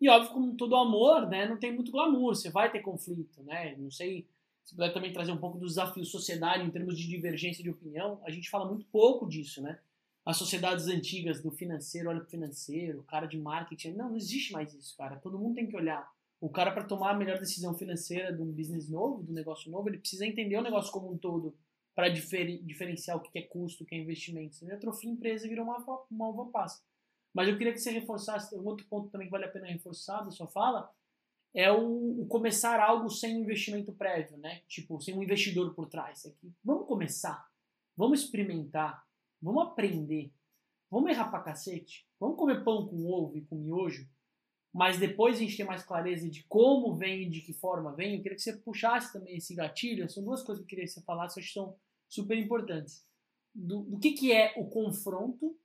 S3: E óbvio, como todo amor, né, não tem muito glamour, você vai ter conflito, né? Não sei se puder também trazer um pouco do desafio societário em termos de divergência de opinião, a gente fala muito pouco disso, né? as sociedades antigas do financeiro olha para o financeiro, o cara de marketing. Não, não existe mais isso, cara. Todo mundo tem que olhar. O cara, para tomar a melhor decisão financeira de um business novo, de um negócio novo, ele precisa entender o negócio como um todo para difer diferenciar o que é custo, o que é investimento. Senão atrofia a empresa virou uma, uma uva passa. Mas eu queria que você reforçasse, um outro ponto também que vale a pena reforçar da sua fala, é o, o, começar algo sem investimento prévio, né? Tipo, sem um investidor por trás. Aqui. Vamos começar, vamos experimentar, Vamos aprender. Vamos errar pra cacete. Vamos comer pão com ovo e com miojo. Mas depois a gente tem mais clareza de como vem e de que forma vem. Eu queria que você puxasse também esse gatilho. São duas coisas que eu queria que você falasse, acho que são super importantes. Do, do que, que é o confronto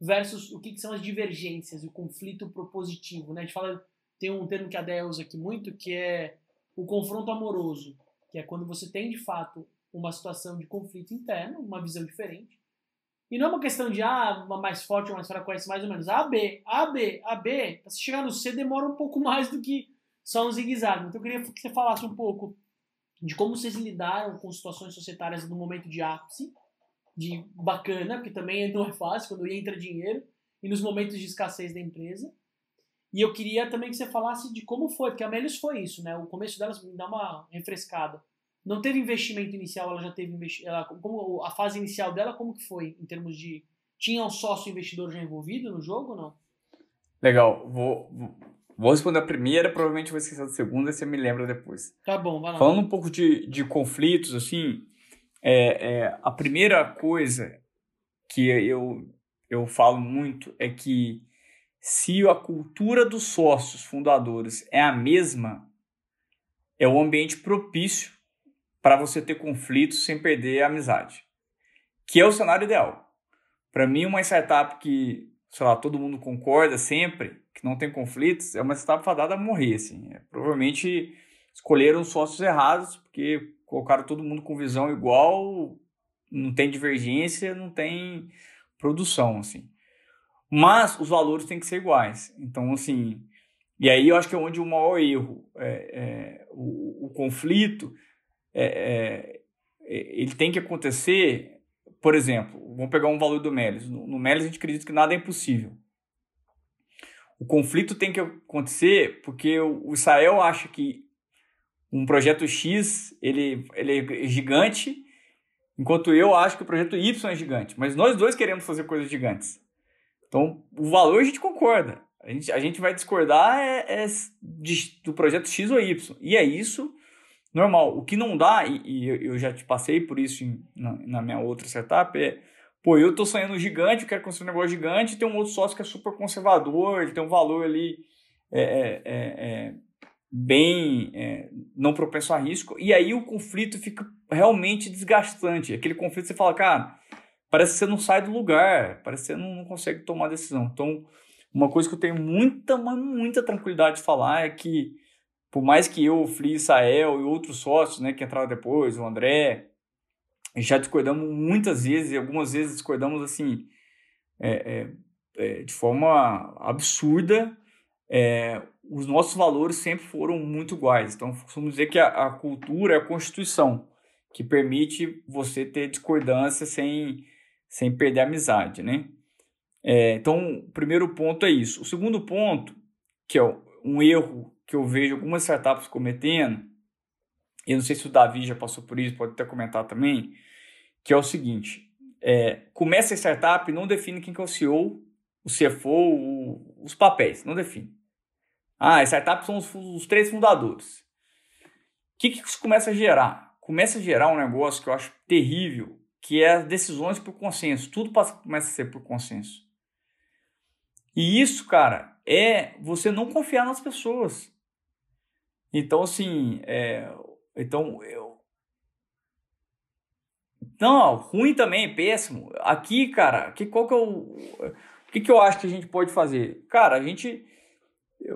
S3: versus o que, que são as divergências, o conflito propositivo. Né? A gente fala, tem um termo que a Dea usa aqui muito, que é o confronto amoroso, que é quando você tem de fato uma situação de conflito interno, uma visão diferente, e não é uma questão de, ah, uma mais forte ou mais fraca, conhece mais ou menos. A, B, A, B, A, B. Pra você chegar no C demora um pouco mais do que só um zigue-zague. Então eu queria que você falasse um pouco de como vocês lidaram com situações societárias no momento de ápice, de bacana, porque também não é fácil quando entra dinheiro, e nos momentos de escassez da empresa. E eu queria também que você falasse de como foi, porque a Melius foi isso, né? O começo delas me dá uma refrescada não teve investimento inicial, ela já teve investimento. Como a fase inicial dela, como que foi em termos de tinha um sócio investidor já envolvido no jogo ou não?
S2: Legal, vou, vou responder a primeira, provavelmente vou esquecer a segunda, você me lembra depois.
S3: Tá bom, vai lá.
S2: Falando um pouco de, de conflitos, assim, é, é, a primeira coisa que eu, eu falo muito é que se a cultura dos sócios fundadores é a mesma, é o ambiente propício para você ter conflitos sem perder a amizade, que é o cenário ideal. Para mim, uma startup que, sei lá, todo mundo concorda sempre, que não tem conflitos, é uma startup fadada a morrer, assim. É, provavelmente escolheram sócios errados, porque colocaram todo mundo com visão igual, não tem divergência, não tem produção, assim. Mas os valores têm que ser iguais. Então, assim, e aí eu acho que é onde o maior erro, é, é o, o conflito, é, é, é, ele tem que acontecer, por exemplo, vamos pegar um valor do Melis. No, no Melis a gente acredita que nada é impossível. O conflito tem que acontecer porque o, o Israel acha que um projeto X ele, ele é gigante, enquanto eu acho que o projeto Y é gigante. Mas nós dois queremos fazer coisas gigantes. Então, o valor a gente concorda. A gente, a gente vai discordar é, é de, do projeto X ou Y. E é isso normal. O que não dá, e, e eu já te passei por isso em, na, na, minha outra setup, é, pô, eu tô sonhando gigante, eu quero construir um negócio gigante, e tem um outro sócio que é super conservador, ele tem um valor ali é, é, é, é bem é, não propenso a risco, e aí o conflito fica realmente desgastante. Aquele conflito você fala, cara, parece que você não sai do lugar, parece que você não, não consegue tomar decisão. Então, uma coisa que eu tenho muita, muita tranquilidade de falar é que por mais que eu, o Fli, Israel e outros sócios, né, que entraram depois, o André, já discordamos muitas vezes, e algumas vezes discordamos assim, é, é, é, de forma absurda, é, os nossos valores sempre foram muito iguais. Então, vamos dizer que a, a, cultura é a constituição, que permite você ter discordância sem, sem perder a amizade, né? É, então, o primeiro ponto é isso. O segundo ponto, que é um erro que eu vejo algumas startups cometendo, eu não sei se o Davi já passou por isso, pode até comentar também, que é o seguinte, é, começa a startup e não define quem que é o CEO, o CFO, o, os papéis, não define. Ah, startups são os, os três fundadores. O que, que isso começa a gerar? começa a gerar um negócio que eu acho terrível, que é as decisões por consenso. Tudo passa, começa a ser por consenso. E isso, cara, é você não confiar nas pessoas. Então, assim, é, então eu. Não, ruim também, péssimo. Aqui, cara, que, qual que é o. O que, que eu acho que a gente pode fazer? Cara, a gente.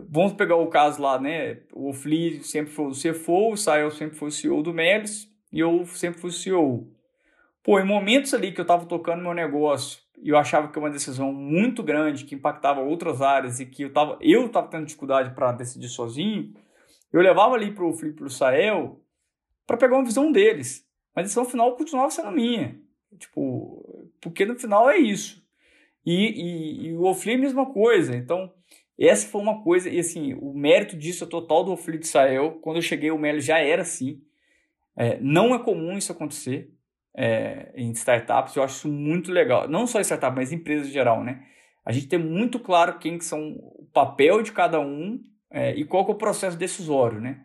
S2: Vamos pegar o caso lá, né? O Fli sempre foi o CFO, o Sael sempre foi o CEO do Melis e eu sempre fui o CEO. Pô, em momentos ali que eu tava tocando meu negócio e eu achava que era uma decisão muito grande que impactava outras áreas e que eu tava, eu tava tendo dificuldade para decidir sozinho, eu levava ali pro Felipe pro Sael para pegar uma visão deles. Mas a decisão final continuava sendo minha. Tipo, porque no final é isso. E, e, e o Ofli é a mesma coisa. Então, essa foi uma coisa, e assim, o mérito disso é total do Ofli de Sael. Quando eu cheguei, o Melo já era assim. É, não é comum isso acontecer é, em startups, eu acho isso muito legal. Não só em startups, mas em empresas em geral, né? A gente tem muito claro quem que são o papel de cada um é, e qual que é o processo decisório, né?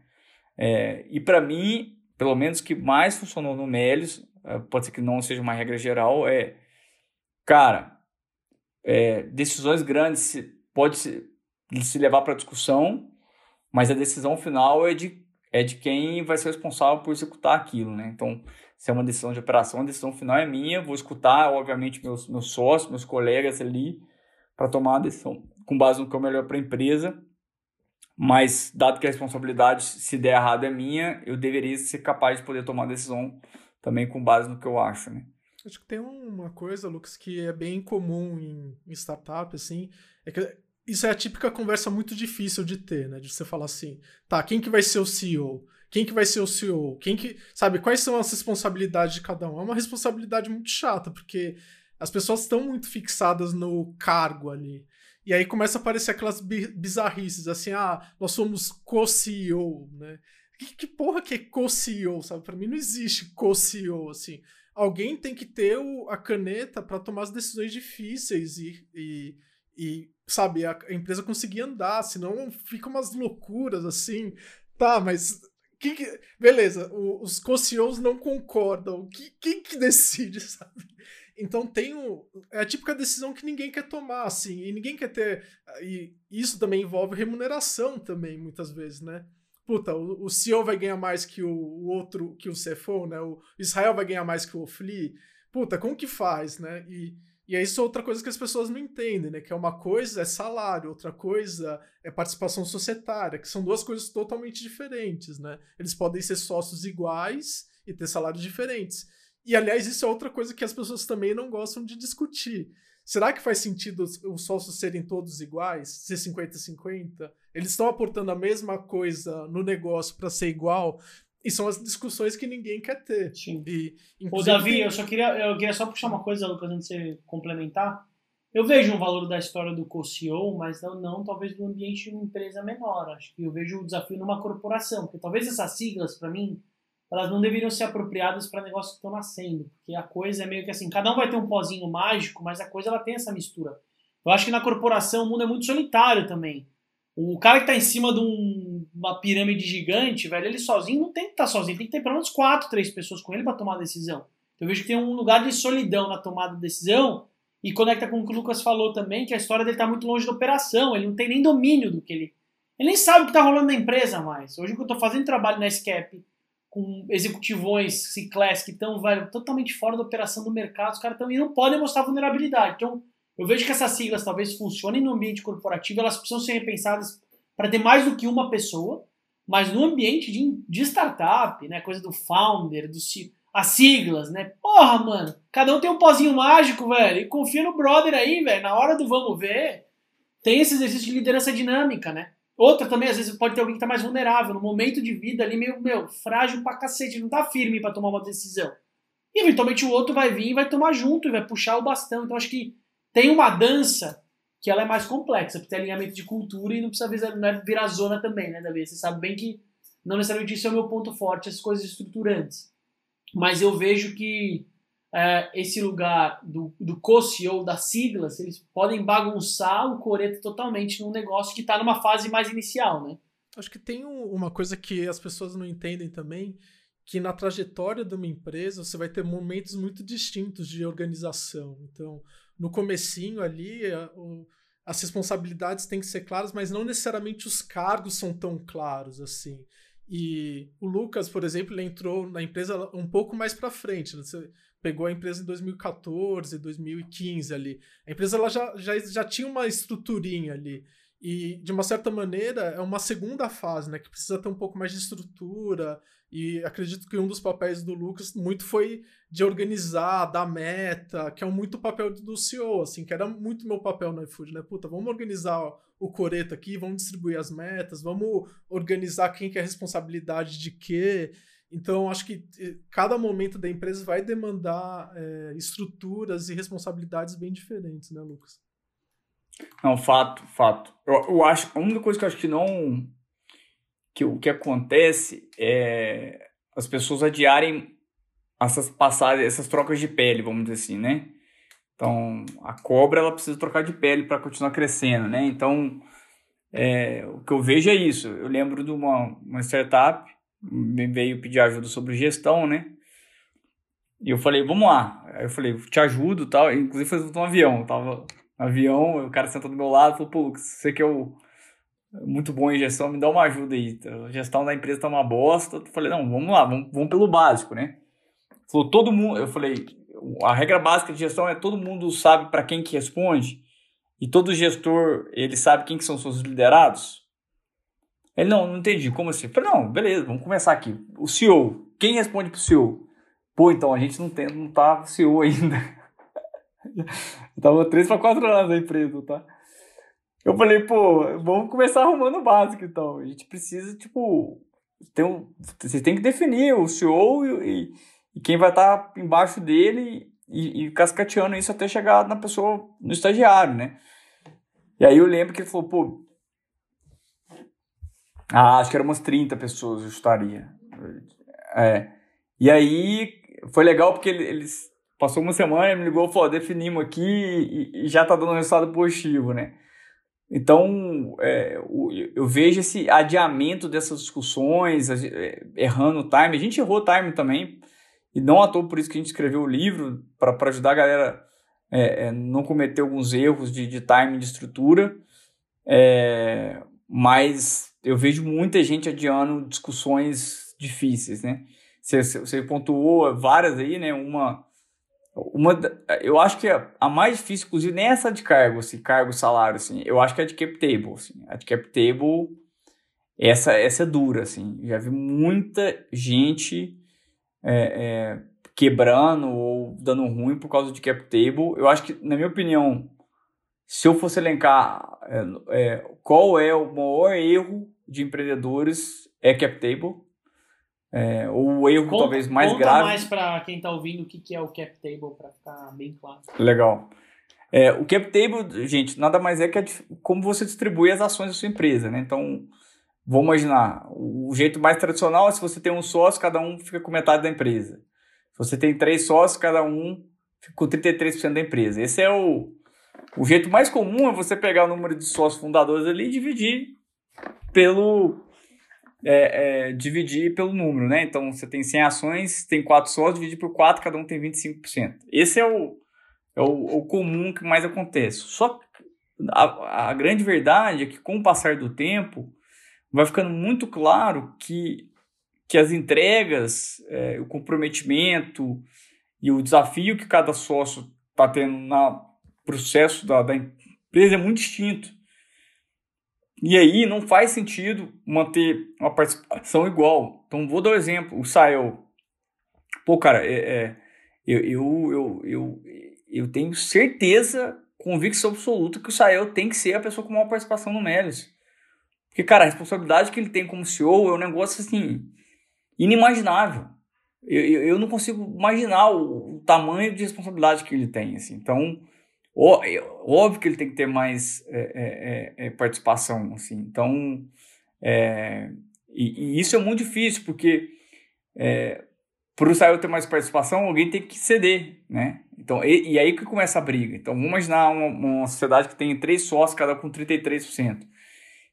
S2: É, e para mim, pelo menos que mais funcionou no Melios, é, pode ser que não seja uma regra geral, é, cara, é, decisões grandes pode se, se levar para discussão, mas a decisão final é de, é de quem vai ser responsável por executar aquilo, né? Então, se é uma decisão de operação, a decisão final é minha. Vou escutar, obviamente, meus, meus sócios, meus colegas ali, para tomar a decisão com base no que é melhor para a empresa. Mas, dado que a responsabilidade, se der errado, é minha, eu deveria ser capaz de poder tomar a decisão também com base no que eu acho, né?
S1: Acho que tem uma coisa, Lucas, que é bem comum em, startup, assim, é que isso é a típica conversa muito difícil de ter, né? De você falar assim, tá, quem que vai ser o CEO? Quem que vai ser o CEO? Quem que. Sabe, quais são as responsabilidades de cada um? É uma responsabilidade muito chata, porque as pessoas estão muito fixadas no cargo ali. E aí começa a aparecer aquelas bizarrices, assim, ah, nós somos co-CEO, né? Que, que, porra que é co-CEO, sabe? Pra mim não existe co-CEO, assim. Alguém tem que ter o, a caneta para tomar as decisões difíceis e, e, e sabe, a, empresa conseguir andar, senão fica umas loucuras, assim. Tá, mas que que, beleza, os co-CEOs não concordam. Que, quem que decide, sabe? Então tem o, é a típica decisão que ninguém quer tomar, assim, e ninguém quer ter. E isso também envolve remuneração também, muitas vezes, né? Puta, o, o CEO vai ganhar mais que o, o, outro, que o CFO, né? O Israel vai ganhar mais que o Ofli. Puta, como que faz, né? E, e é isso outra coisa que as pessoas não entendem, né? Que é uma coisa é salário, outra coisa é participação societária, que são duas coisas totalmente diferentes, né? Eles podem ser sócios iguais e ter salários diferentes. E, aliás, isso é outra coisa que as pessoas também não gostam de discutir. Será que faz sentido os sócios serem todos iguais? Ser 50-50? Eles estão aportando a mesma coisa no negócio para ser igual? E são as discussões que ninguém quer ter.
S3: Sim. E, Ô, Davi, tem... eu só queria, eu queria só puxar uma coisa, Lucas, antes de você complementar. Eu vejo um valor da história do co-CEO, mas não, não talvez no ambiente de uma empresa menor. Acho que eu vejo o desafio numa corporação, porque talvez essas siglas, para mim, elas não deveriam ser apropriadas para negócios que estão nascendo, porque a coisa é meio que assim, cada um vai ter um pozinho mágico, mas a coisa ela tem essa mistura. Eu acho que na corporação o mundo é muito solitário também. O cara que tá em cima de um, uma pirâmide gigante, velho, ele sozinho não tem que estar tá sozinho, tem que ter pelo menos quatro, três pessoas com ele para tomar a decisão. Eu vejo que tem um lugar de solidão na tomada de decisão e conecta com o que o Lucas falou também, que a história dele tá muito longe da operação, ele não tem nem domínio do que ele. Ele nem sabe o que tá rolando na empresa mais. Hoje que eu tô fazendo trabalho na SCAP com executivões ciclés que estão, totalmente fora da operação do mercado, os caras e não podem mostrar vulnerabilidade. Então, eu vejo que essas siglas talvez funcionem no ambiente corporativo, elas precisam ser repensadas para ter mais do que uma pessoa, mas no ambiente de, de startup, né, coisa do founder, do as siglas, né? Porra, mano, cada um tem um pozinho mágico, velho, e confia no brother aí, velho, na hora do vamos ver, tem esse exercício de liderança dinâmica, né? Outra também, às vezes, pode ter alguém que tá mais vulnerável, no momento de vida ali, meio, meu, frágil pra cacete, não tá firme para tomar uma decisão. E eventualmente o outro vai vir e vai tomar junto e vai puxar o bastão. Então acho que tem uma dança que ela é mais complexa, porque tem alinhamento de cultura e não precisa virar, não é virar zona também, né, Davi? Você sabe bem que não necessariamente isso é o meu ponto forte, essas coisas estruturantes. Mas eu vejo que é, esse lugar do, do co-CEO, das siglas, eles podem bagunçar o coreto totalmente num negócio que está numa fase mais inicial, né?
S1: Acho que tem uma coisa que as pessoas não entendem também, que na trajetória de uma empresa você vai ter momentos muito distintos de organização. Então, no comecinho ali, o, as responsabilidades têm que ser claras, mas não necessariamente os cargos são tão claros assim. E o Lucas, por exemplo, ele entrou na empresa um pouco mais para frente. Né? Você pegou a empresa em 2014, 2015 ali. A empresa ela já, já, já tinha uma estruturinha ali. E, de uma certa maneira, é uma segunda fase, né? Que precisa ter um pouco mais de estrutura. E acredito que um dos papéis do Lucas muito foi de organizar, dar meta, que é muito papel do CEO, assim, que era muito meu papel no iFood, né? Puta, vamos organizar o coreto aqui, vamos distribuir as metas, vamos organizar quem quer responsabilidade de quê. Então, acho que eh, cada momento da empresa vai demandar é, estruturas e responsabilidades bem diferentes, né, Lucas?
S2: Não, fato, fato. Eu, eu acho, a única coisa que eu acho que não. que o que acontece é as pessoas adiarem essas passagens, essas trocas de pele, vamos dizer assim, né? Então, a cobra ela precisa trocar de pele para continuar crescendo, né? Então, é, o que eu vejo é isso. Eu lembro de uma, uma startup, me veio pedir ajuda sobre gestão, né? E eu falei, vamos lá. Aí eu falei, te ajudo tal. Inclusive foi um avião. Eu tava avião, o cara sentou do meu lado falou, pô, você que é o muito bom em gestão, me dá uma ajuda aí. A gestão da empresa tá uma bosta. Eu falei, não, vamos lá, vamos, vamos pelo básico, né? Falou, todo mundo, eu falei, a regra básica de gestão é todo mundo sabe para quem que responde e todo gestor, ele sabe quem que são seus liderados? Ele, não, não entendi, como assim? Eu falei, não, beleza, vamos começar aqui. O CEO, quem responde pro CEO? Pô, então, a gente não tem, não tá CEO ainda. Tava 3 para 4 anos na empresa, tá? Eu falei, pô, vamos começar arrumando o básico, então. A gente precisa, tipo, tem um, você tem que definir o CEO e, e quem vai estar tá embaixo dele e, e cascateando isso até chegar na pessoa, no estagiário, né? E aí eu lembro que ele falou, pô, ah, acho que eram umas 30 pessoas, eu estaria. É. E aí foi legal porque eles Passou uma semana, me ligou e falou: definimos aqui e, e, já está dando um resultado positivo, né? Então, é, eu vejo esse adiamento dessas discussões, é, errando o time. A gente errou o time também, e não à toa por isso que a gente escreveu o livro, para ajudar a galera é, é, não cometer alguns erros de, de time, de estrutura. É, mas eu vejo muita gente adiando discussões difíceis, né? Você, você pontuou várias aí, né? Uma uma, eu acho que a, mais difícil, inclusive, nem é essa de cargo, assim, cargo, salário, assim. Eu acho que é a de cap table, assim. A de cap table, essa, essa é dura, assim. Já vi muita gente é, é, quebrando ou dando ruim por causa de cap table. Eu acho que, na minha opinião, se eu fosse elencar é, é qual é o maior erro de empreendedores, é cap table. É, o erro conta, talvez mais
S3: conta
S2: grave.
S3: mais para quem está ouvindo o que, que é o cap table para ficar bem claro.
S2: Legal. É, o cap table, gente, nada mais é que a, como você distribui as ações da sua empresa, né? Então, vamos imaginar, o jeito mais tradicional é se você tem um sócio, cada um fica com metade da empresa. Se você tem três sócios, cada um fica com 33% da empresa. Esse é o, o jeito mais comum é você pegar o número de sócios fundadores ali e dividir pelo é, é, dividir pelo número, né? Então, você tem 100 ações, tem 4 sócios, dividir por 4, cada um tem 25%. Esse é o, é o, o comum que mais acontece. Só a, a grande verdade é que, com o passar do tempo, vai ficando muito claro que, que as entregas, é, o comprometimento e o desafio que cada sócio está tendo no processo da, da empresa é muito distinto. E aí não faz sentido manter uma participação igual. Então vou dar um exemplo. O Sael. Pô, cara, é, é, eu, eu, eu, eu, tenho certeza, convicção absoluta que o Sael tem que ser a pessoa com maior participação no Melis. Porque, cara, a responsabilidade que ele tem como CEO é um negócio assim inimaginável. Eu, eu, não consigo imaginar o, tamanho de responsabilidade que ele tem. Assim. Então, é, óbvio que ele tem que ter mais é, é, é, é participação, assim. Então, e, e, isso é muito difícil, porque para o Israel ter mais participação, alguém tem que ceder, né? Então, e, e aí que começa a briga. Então, vamos imaginar uma, uma, sociedade que tem três sócios, cada com 33%.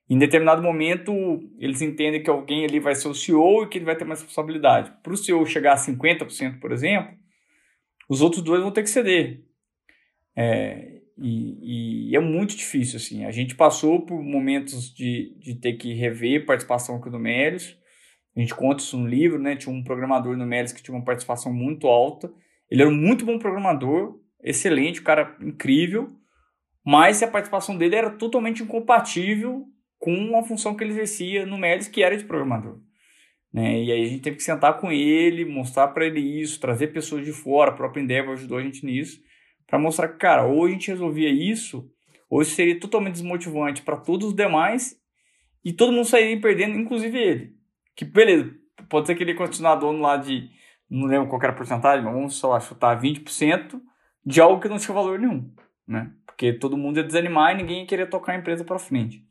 S2: Em determinado momento, eles entendem que alguém ali vai ser o CEO e que ele vai ter mais responsabilidade. Para o CEO chegar a 50%, por exemplo, os outros dois vão ter que ceder. É, e, e, é muito difícil, assim. A gente passou por momentos de, de ter que rever participação aqui no Melios. A gente conta isso no livro, né? Tinha um programador no Melios que tinha uma participação muito alta. Ele era um muito bom programador, excelente, um cara incrível, mas a participação dele era totalmente incompatível com a função que ele exercia no Melios, que era de programador. Né? E aí a gente teve que sentar com ele, mostrar para ele isso, trazer pessoas de fora, a própria Endeavor ajudou a gente nisso, para mostrar que, cara, ou a gente resolvia isso, ou isso seria totalmente desmotivante para todos os demais e todo mundo sairia perdendo, inclusive ele. Que beleza, pode ser que ele continuar dono lá de, não lembro qual era a porcentagem, mas vamos só chutar 20% de algo que não tinha valor nenhum, né? Porque todo mundo ia desanimar e ninguém ia querer tocar a empresa para frente.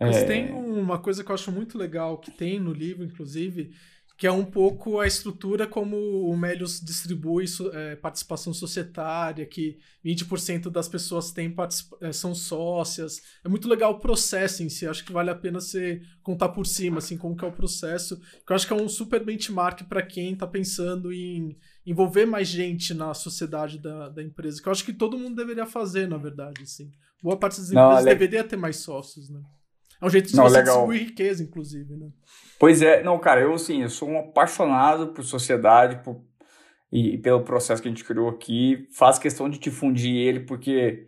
S1: Mas é... tem uma coisa que eu acho muito legal, que tem no livro, inclusive, que é um pouco a estrutura como o Melius distribui é, participação societária, que 20% das pessoas têm é, são sócias. É muito legal o processo em si, acho que vale a pena você contar por cima, assim, como que é o processo, que eu acho que é um super benchmark para quem está pensando em envolver mais gente na sociedade da, da empresa, que eu acho que todo mundo deveria fazer, na verdade, assim. Boa parte das empresas Não, deveria ter mais sócios, né? É um jeito de não, você legal. distribuir riqueza, inclusive, né?
S2: Pois é, não, cara, eu assim, eu sou um apaixonado por sociedade por, e, e pelo processo que a gente criou aqui. Faço questão de difundir ele, porque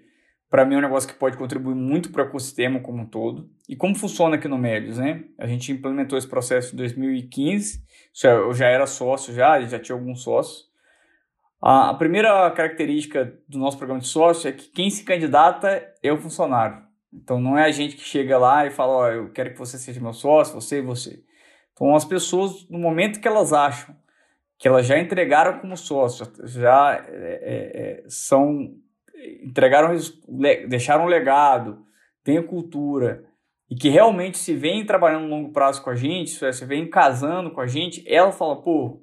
S2: para mim é um negócio que pode contribuir muito para o ecossistema como um todo. E como funciona aqui no Médios, né? A gente implementou esse processo em 2015, eu já era sócio, já, já tinha alguns sócios. A primeira característica do nosso programa de sócio é que quem se candidata é o funcionário. Então não é a gente que chega lá e fala, ó, oh, eu quero que você seja meu sócio, você e você. Então as pessoas, no momento que elas acham que elas já entregaram como sócio, já é, é, é são entregaram, deixaram um legado, têm cultura e que realmente se vem trabalhando no longo prazo com a gente, se vem casando com a gente, ela fala, pô,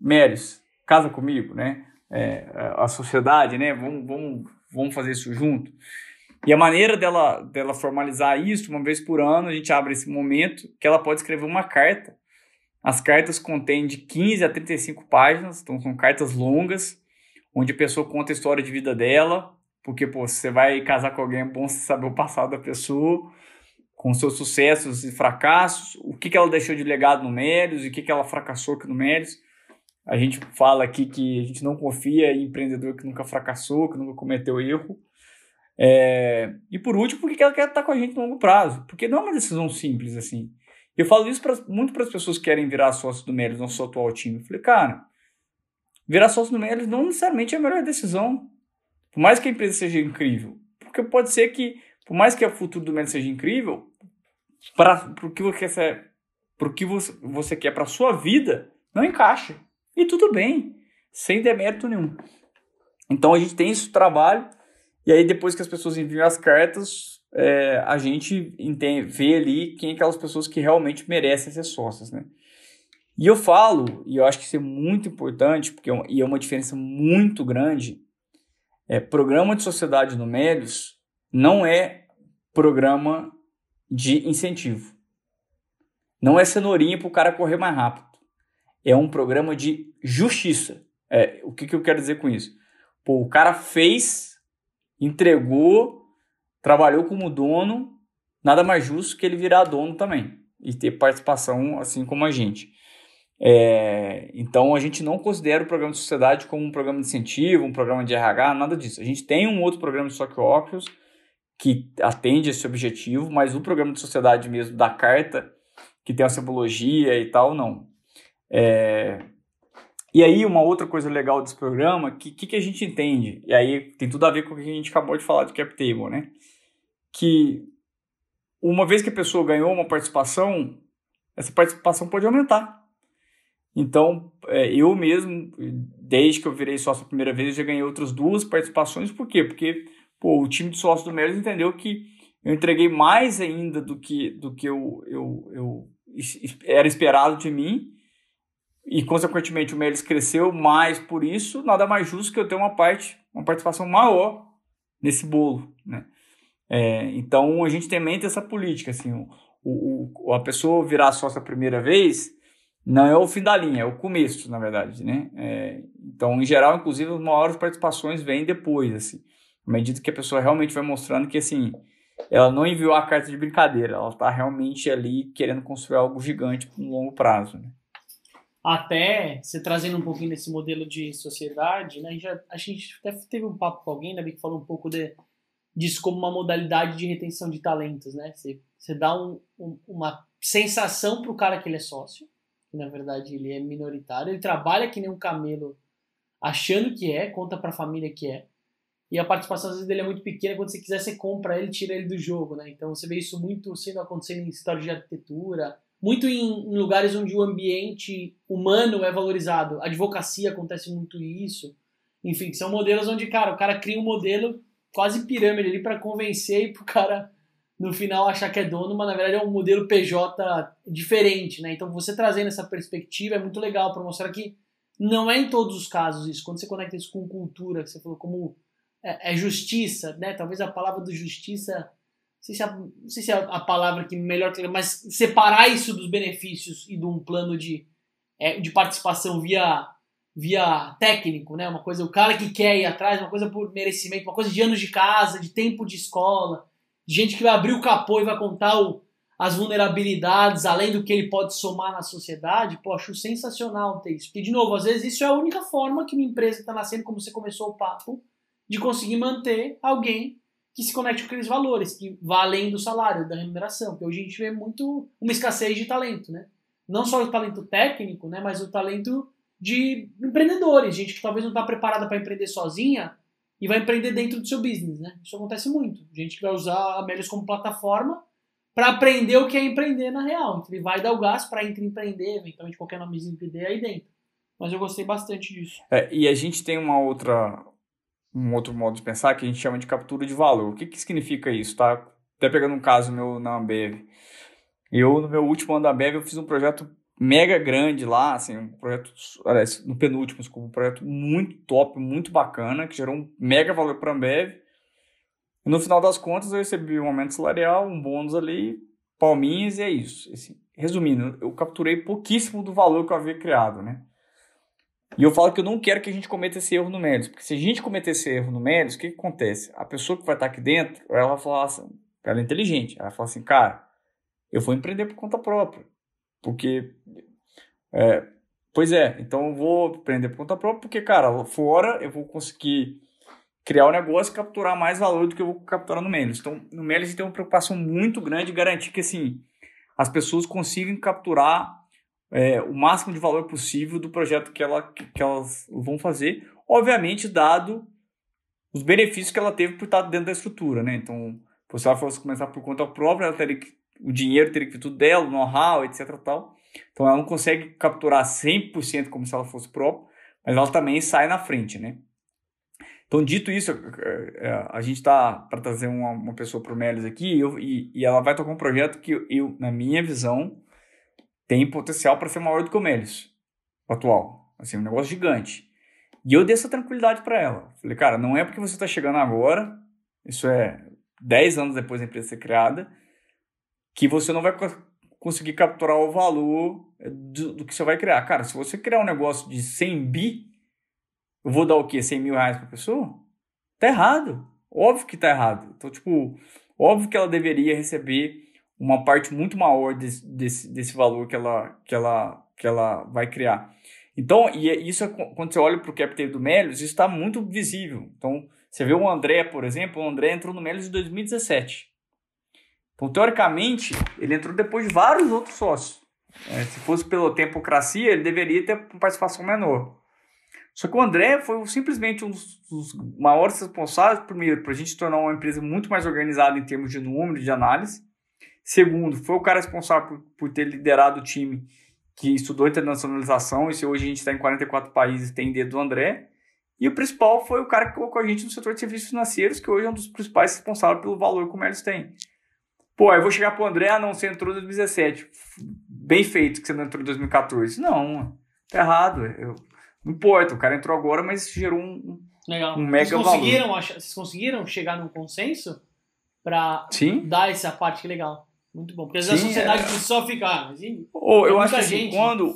S2: Meres, casa comigo, né? É, a sociedade, né? Vamos, vamos, vamos fazer isso junto. E a maneira dela, dela formalizar isso, uma vez por ano, a gente abre esse momento que ela pode escrever uma carta. As cartas contêm de 15 a 35 páginas, então são cartas longas, onde a pessoa conta a história de vida dela, porque pô, você vai casar com alguém, é bom você saber o passado da pessoa, com seus sucessos e fracassos, o que, que ela deixou de legado no Mérios e o que, que ela fracassou aqui no Mérios. A gente fala aqui que a gente não confia em empreendedor que nunca fracassou, que nunca cometeu erro. É, e por último, porque ela quer estar com a gente no longo prazo. Porque não é uma decisão simples assim. Eu falo isso pra, muito para as pessoas que querem virar sócio do Melis, nosso atual time. Eu falei, cara, virar sócio do Melis não necessariamente é a melhor decisão. Por mais que a empresa seja incrível. Porque pode ser que, por mais que o futuro do Melis seja incrível, para o que você quer, pro que você, você quer para sua vida, não encaixa. E tudo bem, sem demérito nenhum. Então a gente tem esse trabalho e aí, depois que as pessoas enviam as cartas, é, a gente entende, vê ali quem é aquelas pessoas que realmente merecem ser sócias, né? E eu falo, e eu acho que isso é muito importante, porque é e é uma diferença muito grande, é, programa de sociedade no Médios não é programa de incentivo. Não é cenourinha para o cara correr mais rápido. É um programa de justiça. É, o que, que eu quero dizer com isso? Pô, o cara fez entregou, trabalhou como dono, nada mais justo que ele virar dono também e ter participação assim como a gente. É, então a gente não considera o programa de sociedade como um programa de incentivo, um programa de RH, nada disso. A gente tem um outro programa de stock options que atende esse objetivo, mas o programa de sociedade mesmo da carta, que tem a simbologia e tal, não. É, e aí, uma outra coisa legal desse programa, que que, que a gente entende? E aí tem tudo a ver com o que a gente acabou de falar de cap table, né? Que uma vez que a pessoa ganhou uma participação, essa participação pode aumentar. Então, é, eu mesmo, desde que eu virei sócio a primeira vez, já ganhei outras duas participações. Por quê? Porque pô, o time de sócio do Melis entendeu que eu entreguei mais ainda do que, do que eu, eu, eu era esperado de mim e consequentemente o Melis cresceu mais por isso, nada mais justo que eu ter uma parte, uma participação maior nesse bolo, né? É, então a gente tem essa política, assim, o, o, a pessoa virar sócia a primeira vez não é o fim da linha, é o começo, na verdade, né? É, então, em geral, inclusive, as maiores participações vêm depois, assim, à medida que a pessoa realmente vai mostrando que, assim, ela não enviou a carta de brincadeira, ela está realmente ali querendo construir algo gigante um longo prazo, né?
S3: Até, você trazendo um pouquinho desse modelo de sociedade, né? A gente, já, a gente até teve um papo com alguém, né, que falou um pouco de, disso como uma modalidade de retenção de talentos, né? Você, você dá um, um, uma sensação para o cara que ele é sócio, que na verdade ele é minoritário, ele trabalha que nem um camelo achando que é, conta para a família que é. E a participação às vezes dele é muito pequena, quando você quiser você compra ele, tira ele do jogo, né? Então você vê isso muito sendo acontecendo em histórias de arquitetura, muito em, em, lugares onde o ambiente humano é valorizado. A advocacia acontece muito isso. Enfim, são modelos onde, cara, o cara cria um modelo quase pirâmide ali para convencer e pro cara no final achar que é dono, mas na verdade é um modelo PJ diferente, né? Então você trazendo essa perspectiva é muito legal para mostrar que não é em todos os casos isso. Quando você conecta isso com cultura, que você falou como é, é justiça, né? Talvez a palavra do justiça, sei se, a, não sei se é a palavra que melhor, mas separar isso dos benefícios e de um plano de, é, de participação via via técnico, né? Uma coisa o cara que quer ir atrás, uma coisa por merecimento, uma coisa de anos de casa, de tempo de escola gente que vai abrir o capô e vai contar o, as vulnerabilidades, além do que ele pode somar na sociedade, pô, acho sensacional ter isso. Porque, de novo, às vezes isso é a única forma que uma empresa está nascendo, como você começou o papo, de conseguir manter alguém que se conecte com aqueles valores, que vá além do salário, da remuneração. Porque hoje a gente vê muito uma escassez de talento, né? Não só o talento técnico, né? Mas o talento de empreendedores, gente que talvez não está preparada para empreender sozinha, e vai empreender dentro do seu business, né? Isso acontece muito. Gente que vai usar a Melios como plataforma para aprender o que é empreender na real. Então ele vai dar o gás para empreender, eventualmente qualquer nomezinho que dê aí dentro. Mas eu gostei bastante disso.
S2: É, e a gente tem uma outra um outro modo de pensar que a gente chama de captura de valor. O que, que significa isso, tá? Até pegando um caso meu na Ambev. Eu, no meu último ano da Ambev, eu fiz um projeto mega grande lá, assim, um projeto, aliás, no penúltimo, desculpa, um projeto muito top, muito bacana, que gerou um mega valor para a Ambev. E no final das contas, eu recebi um aumento salarial, um bônus ali, palminhas, e é isso. Assim, resumindo, eu capturei pouquíssimo do valor que eu havia criado, né? E eu falo que eu não quero que a gente cometa esse erro no Melis, porque se a gente cometer esse erro no Melis, o que, que acontece? A pessoa que vai estar aqui dentro, ela vai falar assim, ela é inteligente, ela fala assim, cara, eu vou empreender por conta própria porque. É, pois é, então eu vou aprender por conta própria, porque, cara, fora eu vou conseguir criar o um negócio e capturar mais valor do que eu vou capturar no Melis. Então, no gente tem uma preocupação muito grande de garantir que, assim, as pessoas consigam capturar é, o máximo de valor possível do projeto que, ela, que elas vão fazer, obviamente, dado os benefícios que ela teve por estar dentro da estrutura, né? Então, se ela fosse começar por conta própria, ela teria que o dinheiro teria que vir tudo dela, o know-how, etc. Tal. Então ela não consegue capturar 100% como se ela fosse própria, mas ela também sai na frente, né? Então, dito isso, é, é, a gente está para trazer uma, uma pessoa para o Melis aqui eu, e, e, ela vai tocar um projeto que eu, na minha visão, tem potencial para ser maior do que o Melis atual. Assim, um negócio gigante. E eu dei essa tranquilidade para ela. Falei, cara, não é porque você está chegando agora, isso é 10 anos depois da empresa ser criada, que você não vai conseguir capturar o valor eh, do, do, que você vai criar. Cara, se você criar um negócio de 100 bi, eu vou dar o quê? 100 mil reais para pessoa? Tá errado. Óbvio que tá errado. Então, tipo, óbvio que ela deveria receber uma parte muito maior desse, desse, desse valor que ela, que, ela, que ela vai criar. Então, e é isso é, quando você olha para o cap table do Melios, isso está muito visível. Então, você vê o André, por exemplo, o André entrou no Melios em 2017. Então, teoricamente, ele entrou depois de vários outros sócios. É, se fosse pela tempocracia, ele deveria ter uma participação menor. Só que o André foi simplesmente um dos maiores responsáveis, primeiro, para a gente tornar uma empresa muito mais organizada em termos de número de análise. Segundo, foi o cara responsável por, por ter liderado o time que estudou internacionalização, e se hoje a gente está em 44 países, tem dedo do André. E o principal foi o cara que colocou a gente no setor de serviços financeiros, que hoje é um dos principais responsáveis pelo valor que o Melis tem. Pô, eu vou chegar pro André, ah, não, você entrou em 2017. Bem feito que você não entrou em 2014. Não, tá errado. Eu, não importa, o cara entrou agora, mas gerou um,
S3: Legal.
S2: um mega
S3: vocês conseguiram, valor. Achar, vocês conseguiram chegar num consenso para dar essa parte que é legal. Muito bom. Porque às vezes a sociedade é... só fica. Ah, mas,
S2: oh, eu acho que assim, quando.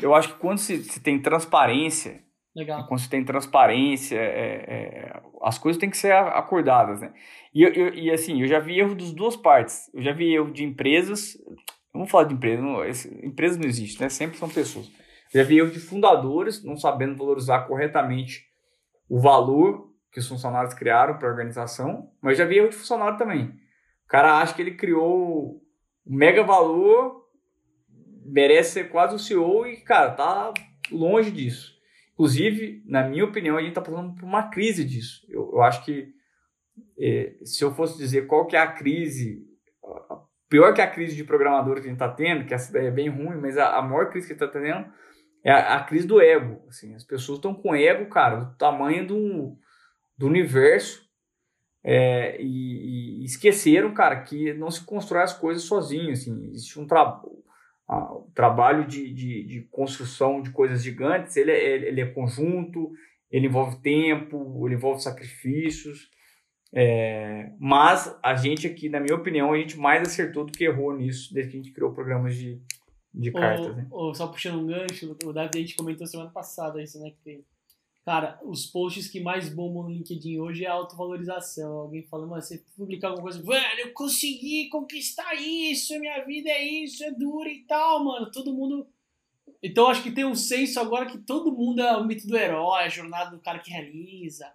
S2: Eu acho que quando se, se tem transparência.
S3: Legal.
S2: Quando se tem transparência, é, é, as coisas têm que ser acordadas, né? E, eu, e assim, eu já vi erro das duas partes. Eu já vi erro de empresas. Vamos falar de empresas. Não, empresas não existem, né? Sempre são pessoas. Eu já vi erro de fundadores não sabendo valorizar corretamente o valor que os funcionários criaram para a organização, mas já vi erro de funcionário também. Cara acha que ele criou um mega valor, merece ser quase o CEO e, cara, tá longe disso. Inclusive, na minha opinião, a gente está passando por uma crise disso. Eu, eu acho que é, se eu fosse dizer qual que é a crise, pior que a crise de programador que a gente está tendo, que essa ideia é bem ruim, mas a, a maior crise que a está tendo é a, a, crise do ego. Assim, as pessoas estão com ego, cara, do tamanho do, do universo é, e, e, esqueceram, cara, que não se constrói as coisas sozinho. Assim, existe um, tra um trabalho de, de, de, construção de coisas gigantes, ele é, ele é conjunto, ele envolve tempo, ele envolve sacrifícios. É, mas a gente aqui, na minha opinião, a gente mais acertou do que errou nisso desde que a gente criou programas de, de cartas. né?
S3: só puxando um gancho, o David a gente comentou semana passada isso, né? Que Cara, os posts que mais bombam no LinkedIn hoje é autovalorização. Alguém falando, mas você publicar alguma coisa, velho, eu consegui conquistar isso, minha vida é isso, é dura e tal, mano. Todo mundo. Então acho que tem um senso agora que todo mundo é o mito do herói, a jornada do cara que realiza.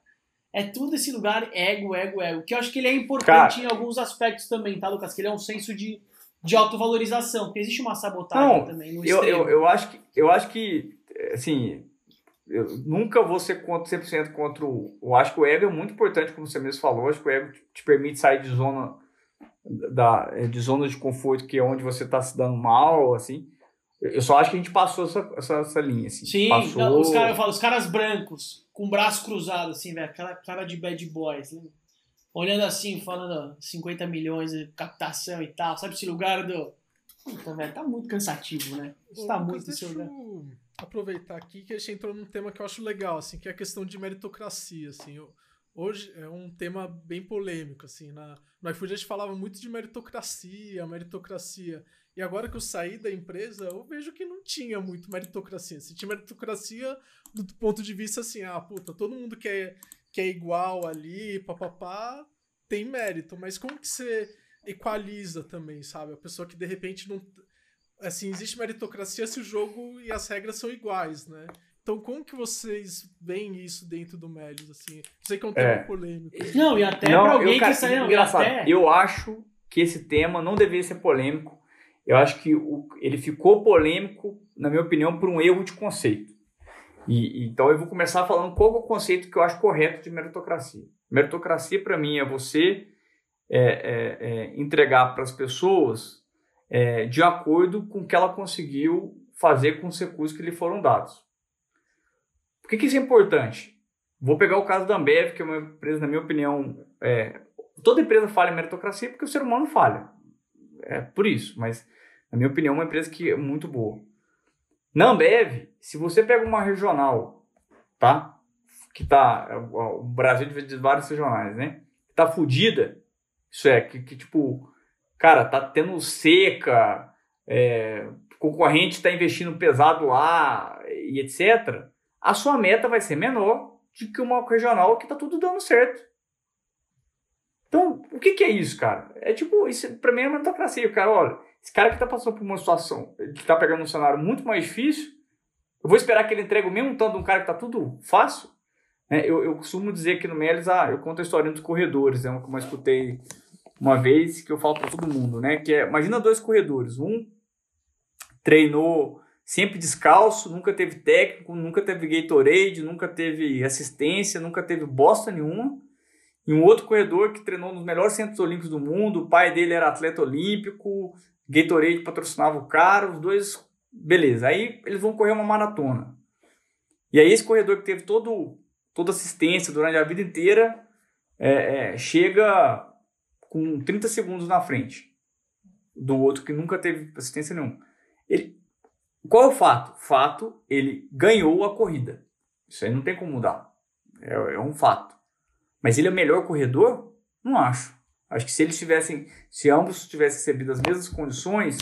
S3: É tudo esse lugar ego, ego, ego. Que eu acho que ele é importante cara, em alguns aspectos também, tá, Lucas? Que ele é um senso de, de autovalorização. Porque existe uma sabotagem
S2: não,
S3: também
S2: no eu, eu, eu acho que eu acho que assim eu nunca vou ser contra, 100% contra o. Eu acho que o ego é muito importante, como você mesmo falou. Acho que o ego te permite sair de zona da, de zona de conforto, que é onde você está se dando mal, assim. Eu só acho que a gente passou essa, essa, essa linha, assim.
S3: Sim,
S2: passou...
S3: não, os caras, eu falo, os caras brancos, com o braço cruzado, assim, velho, aquela cara de bad boys, né? Olhando assim, falando 50 milhões de captação e tal, sabe esse lugar do. Puta, velho, tá muito cansativo, né? Isso tá muito esse lugar
S1: aproveitar aqui que a gente entrou num tema que eu acho legal, assim, que é a questão de meritocracia, assim. Eu, hoje é um tema bem polêmico, assim. Na, no iFood a gente falava muito de meritocracia, meritocracia. E agora que eu saí da empresa, eu vejo que não tinha muito meritocracia. Se tinha meritocracia do ponto de vista assim, ah, puta, todo mundo que é, que é igual ali, papapá, tem mérito. Mas como que você equaliza também, sabe? A pessoa que de repente não assim, existe meritocracia se o jogo e as regras são iguais, né? Então, como que vocês veem isso dentro do Melios, assim? Eu sei que é um tema é. polêmico.
S3: Não, e até não, pra alguém eu, cara, que saiu...
S2: Engraçado, até... eu acho que esse tema não deveria ser polêmico. Eu acho que o, ele ficou polêmico, na minha opinião, por um erro de conceito. E, então, eu vou começar falando qual é o conceito que eu acho correto de meritocracia. Meritocracia, para mim, é você é, é, é entregar para as pessoas é, de acordo com o que ela conseguiu fazer com os recursos que lhe foram dados. Por que, que isso é importante? Vou pegar o caso da Ambev, que é uma empresa, na minha opinião, é, toda empresa falha em meritocracia porque o ser humano falha. É por isso, mas na minha opinião, é uma empresa que é muito boa. Na Ambev, se você pega uma regional, tá? Que tá. O Brasil de vários regionais, né? Que tá fodida, isso é, que, que tipo cara, tá tendo seca, é, concorrente está investindo pesado lá e etc., a sua meta vai ser menor do que uma regional que tá tudo dando certo. Então, o que, que é isso, cara? É tipo, isso pra mim é meritocracia. Cara, olha, esse cara que tá passando por uma situação, que tá pegando um cenário muito mais difícil, eu vou esperar que ele entregue o mesmo tanto de um cara que tá tudo fácil? É, eu, eu costumo dizer que no Melis, ah, eu conto a história dos corredores, é uma que eu escutei uma vez que eu falo para todo mundo, né? Que é, imagina dois corredores, um treinou sempre descalço, nunca teve técnico, nunca teve Gatorade, nunca teve assistência, nunca teve bosta nenhuma. E um outro corredor que treinou nos melhores centros olímpicos do mundo, o pai dele era atleta olímpico, Gatorade patrocinava o cara, os dois, beleza. Aí eles vão correr uma maratona. E aí esse corredor que teve todo, toda assistência durante a vida inteira, é, é, chega com 30 segundos na frente do outro que nunca teve assistência nenhuma. Ele, qual é o fato? Fato, ele ganhou a corrida. Isso aí não tem como mudar. É, é um fato. Mas ele é o melhor corredor? Não acho. Acho que se eles tivessem, se ambos tivessem recebido as mesmas condições,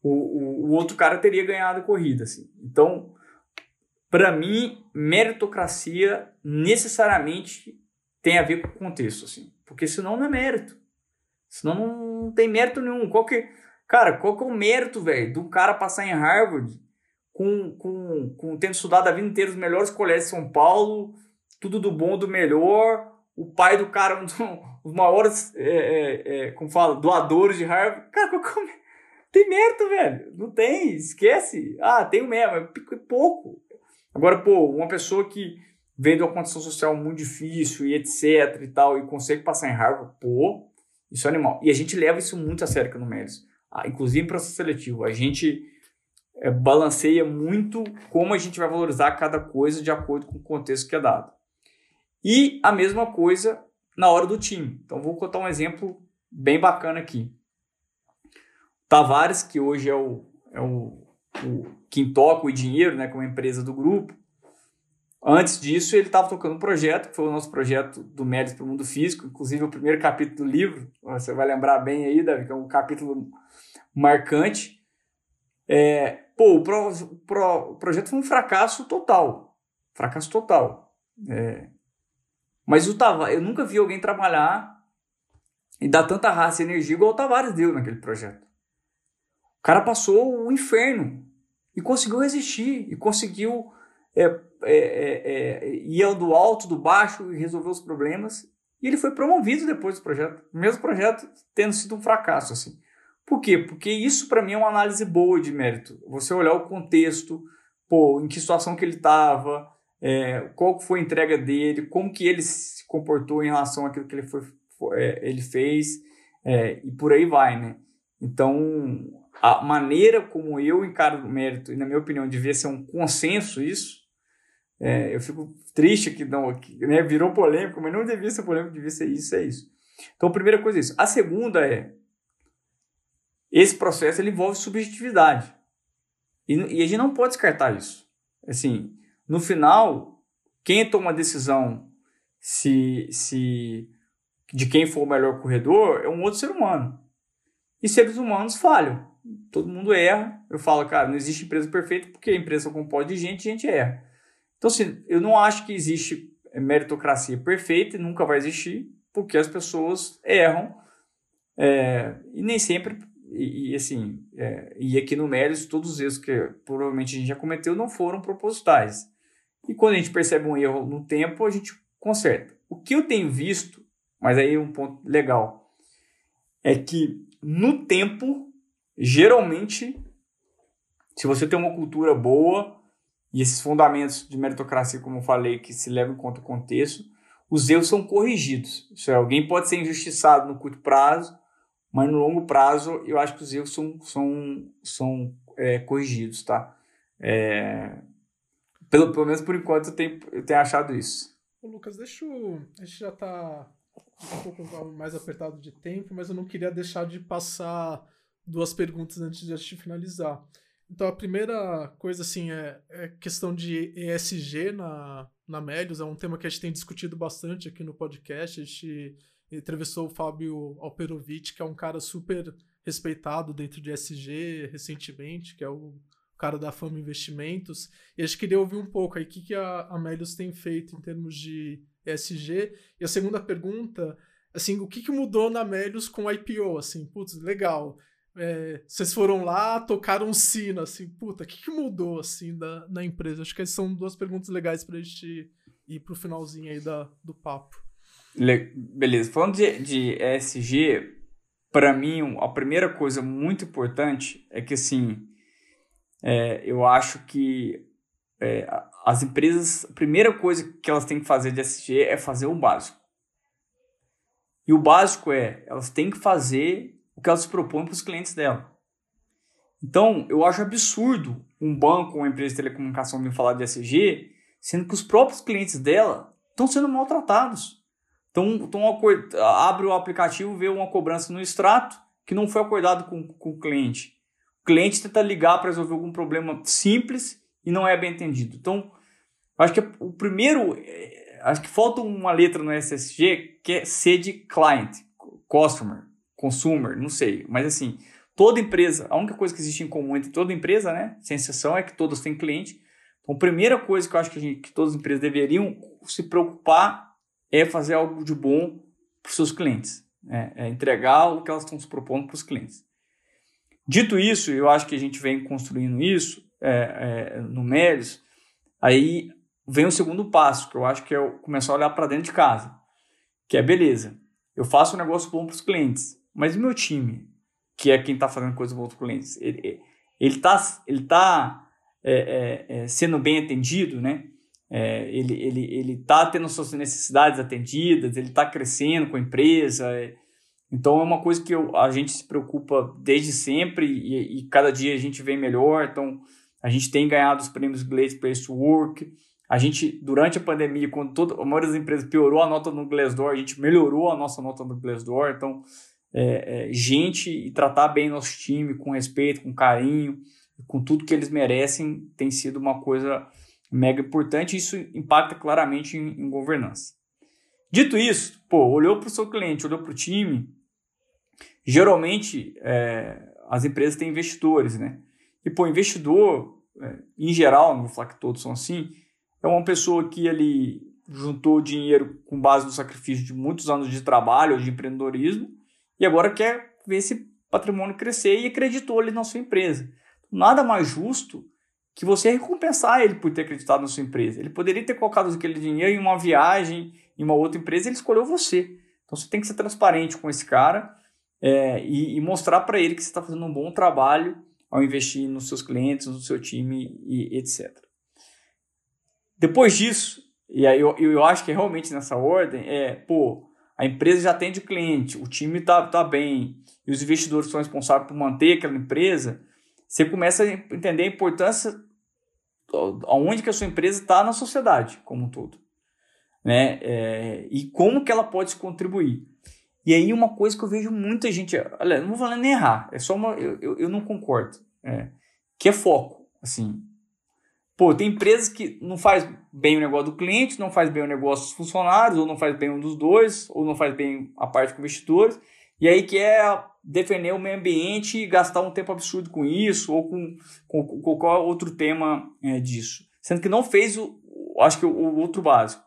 S2: o, o, o outro cara teria ganhado a corrida. Assim. Então, para mim, meritocracia necessariamente tem a ver com o contexto, assim. Porque senão não é mérito. Senão não tem mérito nenhum. Qual que, cara, qual que é o mérito, velho, do cara passar em Harvard com, com, com tendo estudado a vida inteira os melhores colégios de São Paulo, tudo do bom, do melhor, o pai do cara, um dos maiores, é, é, é, como fala, doadores de Harvard. Cara, qual que é tem mérito, velho. Não tem, esquece. Ah, tem o mesmo, é pouco. Agora, pô, uma pessoa que vem de uma condição social muito difícil e etc e tal, e consegue passar em Harvard, pô, isso é animal. E a gente leva isso muito a sério aqui no Médios. Ah, inclusive em processo seletivo. A gente é, balanceia muito como a gente vai valorizar cada coisa de acordo com o contexto que é dado. E a mesma coisa na hora do time. Então vou contar um exemplo bem bacana aqui. Tavares, que hoje é o, é o, o quem toca o dinheiro, né, como empresa do grupo, Antes disso, ele estava tocando um projeto, que foi o nosso projeto do Médios para o Mundo Físico, inclusive o primeiro capítulo do livro, você vai lembrar bem aí, Davi, que é um capítulo marcante. É, pô, o, pro, pro, o, projeto foi um fracasso total. Fracasso total. É, mas o eu nunca vi alguém trabalhar e dar tanta raça e energia igual o Tavares deu naquele projeto. O cara passou o inferno e conseguiu resistir e conseguiu é, é, é, é, ia do alto, do baixo e resolver os problemas. E ele foi promovido depois do projeto, mesmo projeto tendo sido um fracasso. assim. Por quê? Porque isso para mim é uma análise boa de mérito. Você olhar o contexto, pô, em que situação que ele estava, é, qual foi a entrega dele, como que ele se comportou em relação àquilo que ele, foi, foi é, ele fez, é, e por aí vai, né? Então, a maneira como eu encaro o mérito, e na minha opinião devia ser um consenso isso, é, eu fico triste que não que, né, virou polêmico, mas não devia ser polêmico, devia ser isso, é isso. Então, a primeira coisa é isso. A segunda é esse processo ele envolve subjetividade. E, e a gente não pode descartar isso. Assim, no final, quem toma a decisão se, se de quem for o melhor corredor é um outro ser humano. E seres humanos falham. Todo mundo erra. Eu falo, cara, não existe empresa perfeita porque a empresa é composta de gente e gente erra. Então, assim, eu não acho que existe meritocracia perfeita e nunca vai existir, porque as pessoas erram é, e nem sempre. E, e assim, é, e aqui no Méritos, todos os erros que provavelmente a gente já cometeu não foram propositais. E quando a gente percebe um erro no tempo, a gente conserta. O que eu tenho visto, mas aí um ponto legal, é que no tempo, geralmente, se você tem uma cultura boa, e esses fundamentos de meritocracia, como eu falei, que se levam em conta o contexto, os erros são corrigidos. Isso é, alguém pode ser injustiçado no curto prazo, mas no longo prazo eu acho que os erros são, são, são é, corrigidos, tá? É, pelo, pelo menos por enquanto eu tenho, eu tenho achado isso.
S1: Ô, Lucas, deixa eu... A gente já está um pouco mais apertado de tempo, mas eu não queria deixar de passar duas perguntas antes de a gente finalizar. Então, a primeira coisa, assim, é, é questão de ESG na, na Melios. É um tema que a gente tem discutido bastante aqui no podcast. A gente entrevistou o Fábio Alperovic, que é um cara super respeitado dentro de ESG recentemente, que é o cara da Fama Investimentos. E a gente queria ouvir um pouco aí o que, que a Amélios tem feito em termos de ESG. E a segunda pergunta, assim, o que, que mudou na Amélios com o IPO? Assim, putz, legal é, vocês foram lá, tocaram um sino, assim, puta, o que, que mudou, assim, da, na empresa? Acho que são duas perguntas legais pra gente ir pro finalzinho aí da, do papo.
S2: Le beleza. Falando de, de ESG, para mim, a primeira coisa muito importante é que, assim, é, eu acho que é, as empresas, a primeira coisa que elas têm que fazer de ESG é fazer o básico. E o básico é, elas têm que fazer o que ela se propõe para os clientes dela. Então, eu acho absurdo um banco ou uma empresa de telecomunicação vir falar de SG, sendo que os próprios clientes dela estão sendo maltratados. Então, então abre o aplicativo, vê uma cobrança no extrato que não foi acordado com, com o cliente. O cliente tenta ligar para resolver algum problema simples e não é bem entendido. Então, acho que o primeiro, é, acho que falta uma letra no SSG que é C de client, customer, consumer, não sei, mas assim, toda empresa, a única coisa que existe em comum entre toda empresa, né, sem exceção, é que todas têm cliente. Então, a primeira coisa que eu acho que, gente, que todas as empresas deveriam se preocupar é fazer algo de bom para os seus clientes, né? é entregar o que elas estão se propondo para os clientes. Dito isso, eu acho que a gente vem construindo isso é, é, no Melios, aí vem o segundo passo, que eu acho que é começar a olhar para dentro de casa, que é beleza, eu faço um negócio bom para os clientes, mas e meu time, que é quem está fazendo coisa boa para clientes, ele está ele tá, é, é, é, sendo bem atendido, né? É, ele ele ele está tendo suas necessidades atendidas, ele está crescendo com a empresa. É, então é uma coisa que eu, a gente se preocupa desde sempre e, e, cada dia a gente vem melhor. Então a gente tem ganhado os prêmios Glaze Place Work. A gente, durante a pandemia, quando toda, a maioria das empresas piorou a nota no Glassdoor, a gente melhorou a nossa nota no Glassdoor. Então, é, é, gente e tratar bem nosso time com respeito, com carinho, com tudo que eles merecem, tem sido uma coisa mega importante. Isso impacta claramente em, em governança. Dito isso, pô, olhou para o seu cliente, olhou para o time. Geralmente, é, as empresas têm investidores, né? E, pô, investidor, é, em geral, não vou falar que todos são assim, é uma pessoa que ele juntou dinheiro com base no sacrifício de muitos anos de trabalho de empreendedorismo e agora quer ver esse patrimônio crescer e acreditou ali na sua empresa. Nada mais justo que você recompensar ele por ter acreditado na sua empresa. Ele poderia ter colocado aquele dinheiro em uma viagem, em uma outra empresa, ele escolheu você. Então você tem que ser transparente com esse cara é, e, e, mostrar para ele que você está fazendo um bom trabalho ao investir nos seus clientes, no seu time e etc. Depois disso, e aí eu, eu acho que realmente nessa ordem, é, pô, a empresa já atende o cliente, o time está tá bem, e os investidores são responsáveis por manter aquela empresa, você começa a entender a importância aonde que a sua empresa está na sociedade como um todo. Né? É, e como que ela pode contribuir. E aí uma coisa que eu vejo muita gente, olha, não vou falar nem errar, é só uma, eu, eu, eu não concordo, é, que é foco, assim, Pô, tem empresas que não faz bem o negócio do cliente, não faz bem o negócio dos funcionários, ou não faz bem um dos dois, ou não faz bem a parte com investidores, e aí quer defender o meio ambiente e gastar um tempo absurdo com isso, ou com, com, com qualquer outro tema é, disso. Sendo que não fez, o, acho que, o, o outro básico.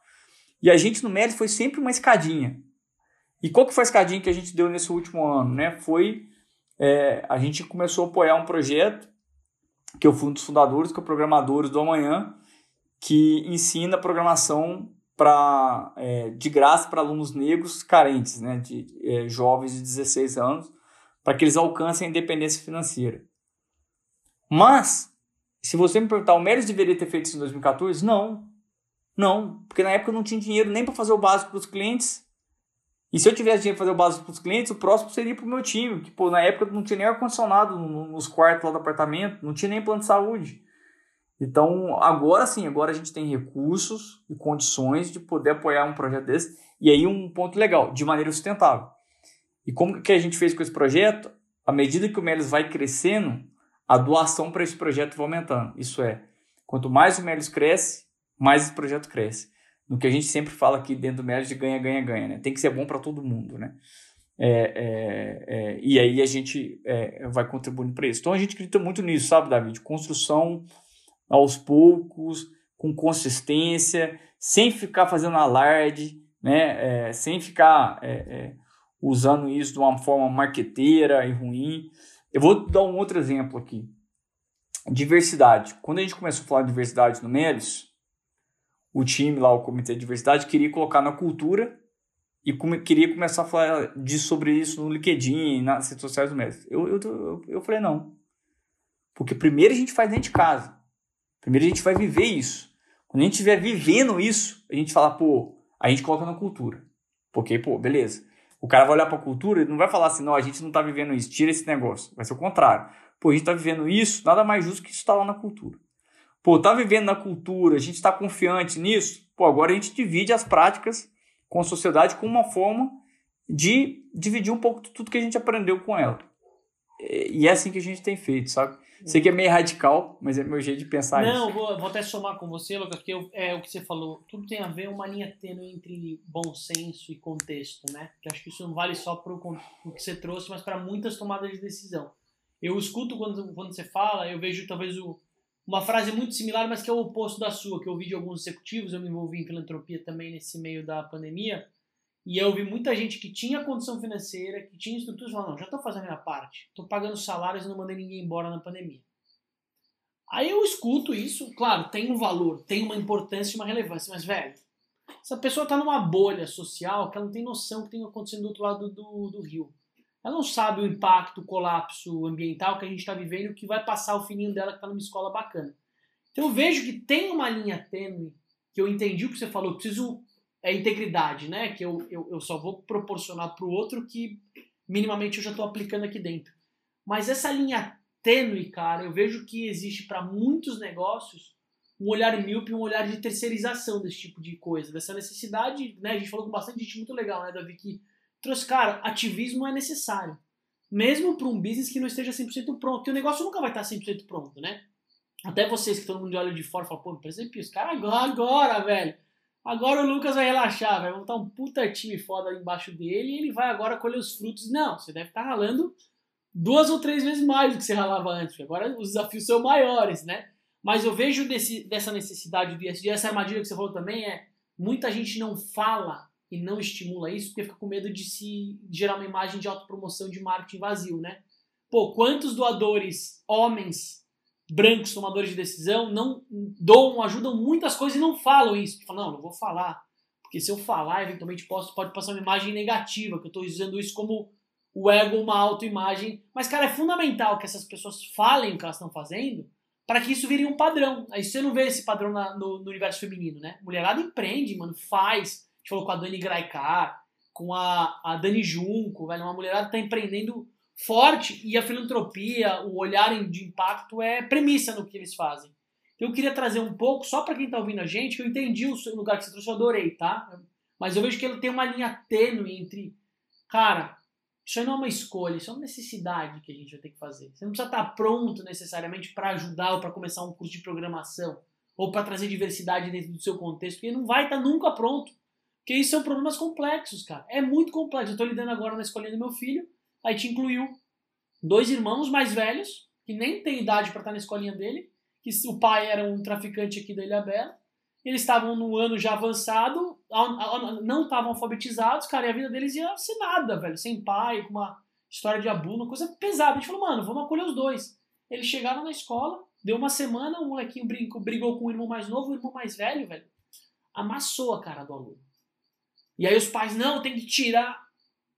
S2: E a gente no mérito foi sempre uma escadinha. E qual que foi a escadinha que a gente deu nesse último ano? Né? Foi, é, a gente começou a apoiar um projeto que eu fui um dos fundadores, que é o Programadores do Amanhã, que ensina programação pra, é, de graça para alunos negros carentes, né, de é, jovens de 16 anos, para que eles alcancem a independência financeira. Mas, se você me perguntar, o Melis deveria ter feito isso em 2014? Não. Não, porque na época eu não tinha dinheiro nem para fazer o básico para os clientes e se eu tivesse dinheiro para fazer o básico para os clientes, o próximo seria para o meu time, que pô, na época não tinha nem ar-condicionado nos quartos lá do apartamento, não tinha nem plano de saúde. Então, agora sim, agora a gente tem recursos e condições de poder apoiar um projeto desse. E aí um ponto legal, de maneira sustentável. E como que a gente fez com esse projeto? À medida que o Melis vai crescendo, a doação para esse projeto vai aumentando. Isso é, quanto mais o Melis cresce, mais esse projeto cresce no que a gente sempre fala aqui dentro do médio de ganha, ganha, ganha, né? Tem que ser bom para todo mundo, né? É, é, é, e aí a gente é, vai contribuindo para isso. Então a gente acredita muito nisso, sabe, David? Construção aos poucos, com consistência, sem ficar fazendo alarde, né? É, sem ficar é, usando isso de uma forma marqueteira e ruim. Eu vou dar um outro exemplo aqui. Diversidade. Quando a gente começou a falar de diversidade no Melis, o time lá, o Comitê de Diversidade, queria colocar na cultura e come, queria começar a falar de, sobre isso no LinkedIn, nas redes sociais do mestre. Eu, eu, eu, eu falei, não. Porque primeiro a gente faz dentro de casa. Primeiro a gente vai viver isso. Quando a gente estiver vivendo isso, a gente fala, pô, a gente coloca na cultura. Porque, pô, beleza. O cara vai olhar para a cultura e não vai falar assim, não, a gente não está vivendo isso, tira esse negócio. Vai ser o contrário. Pô, a gente está vivendo isso, nada mais justo que isso está lá na cultura. Pô, tá vivendo na cultura, a gente está confiante nisso, pô, agora a gente divide as práticas com a sociedade como uma forma de dividir um pouco de tudo que a gente aprendeu com ela. e é assim que a gente tem feito, sabe? Sei que é meio radical, mas é meu jeito de pensar
S3: Não,
S2: isso.
S3: vou, vou até somar com você, Lucas, porque eu, é o que você falou. Tudo tem a ver uma linha tênue entre bom senso e contexto, né? Que acho que isso não vale só para o que você trouxe, mas para muitas tomadas de decisão. Eu escuto quando, quando você fala, eu vejo talvez o, uma frase muito similar, mas que é o oposto da sua, que eu ouvi de alguns executivos, eu me envolvi em filantropia também nesse meio da pandemia, e eu vi muita gente que tinha condição financeira, que tinha estruturas, falando, não, já estou fazendo a minha parte, estou pagando salários e não mandei ninguém embora na pandemia. Aí eu escuto isso, claro, tem um valor, tem uma importância e uma relevância, mas, velho, essa pessoa está numa bolha social que ela não tem noção do que tem acontecendo do outro lado do, do rio. Ela não sabe o impacto, o colapso ambiental que a gente está vivendo, que vai passar o fininho dela que está numa escola bacana. Então eu vejo que tem uma linha tênue, que eu entendi o que você falou, eu preciso é integridade, né? Que eu, eu, eu só vou proporcionar para o outro que minimamente eu já estou aplicando aqui dentro. Mas essa linha tênue, cara, eu vejo que existe para muitos negócios um olhar míope, um olhar de terceirização desse tipo de coisa, dessa necessidade, né? A gente falou com bastante gente muito legal, né, Davi, que trouxe, cara, ativismo é necessário. Mesmo para um business que não esteja 100% pronto, porque o negócio nunca vai estar 100% pronto, né? Até vocês que todo mundo olha de fora e fala, pô, exemplo, os caras agora, agora, velho. Agora o Lucas vai relaxar, vai montar um puta time foda embaixo dele e ele vai agora colher os frutos. Não, você deve estar tá ralando duas ou três vezes mais do que você ralava antes. Agora os desafios são maiores, né? Mas eu vejo desse, dessa necessidade do ESG, essa armadilha que você falou também é muita gente não fala e não estimula isso porque fica com medo de se gerar uma imagem de autopromoção de marketing vazio, né? Pô, quantos doadores, homens, brancos tomadores de decisão não doam, ajudam muitas coisas e não falam isso. Falam, não, não vou falar. Porque se eu falar, eventualmente posso, pode passar uma imagem negativa, que eu estou usando isso como o ego, uma autoimagem. Mas, cara, é fundamental que essas pessoas falem o que elas estão fazendo para que isso vire um padrão. Aí você não vê esse padrão na, no, no, universo feminino, né? Mulherada empreende, mano, faz. Gente falou com a Dani Graikar, com a, a Dani Junco, velho, uma mulherada tá empreendendo forte e a filantropia, o olhar de impacto é premissa no que eles fazem. Eu queria trazer um pouco, só para quem está ouvindo a gente, que eu entendi o lugar que você trouxe, eu adorei, tá? Mas eu vejo que ele tem uma linha tênue entre, cara, isso aí não é uma escolha, isso é uma necessidade que a gente vai ter que fazer. Você não precisa estar tá pronto necessariamente para ajudar ou para começar um curso de programação ou para trazer diversidade dentro do seu contexto, porque não vai estar tá nunca pronto. Porque isso são problemas complexos, cara. É muito complexo. Eu estou lidando agora na escolinha do meu filho Aí te incluiu dois irmãos mais velhos, que nem tem idade para estar na escolinha dele, que o pai era um traficante aqui da Ilha Bela. Eles estavam no ano já avançado, não estavam alfabetizados, cara, e a vida deles ia ser nada, velho, sem pai, com uma história de abuso, uma coisa pesada. A gente falou, mano, vamos acolher os dois. Eles chegaram na escola, deu uma semana, o molequinho brigou, brigou com o irmão mais novo, o irmão mais velho, velho, amassou a cara do aluno. E aí os pais, não, tem que tirar.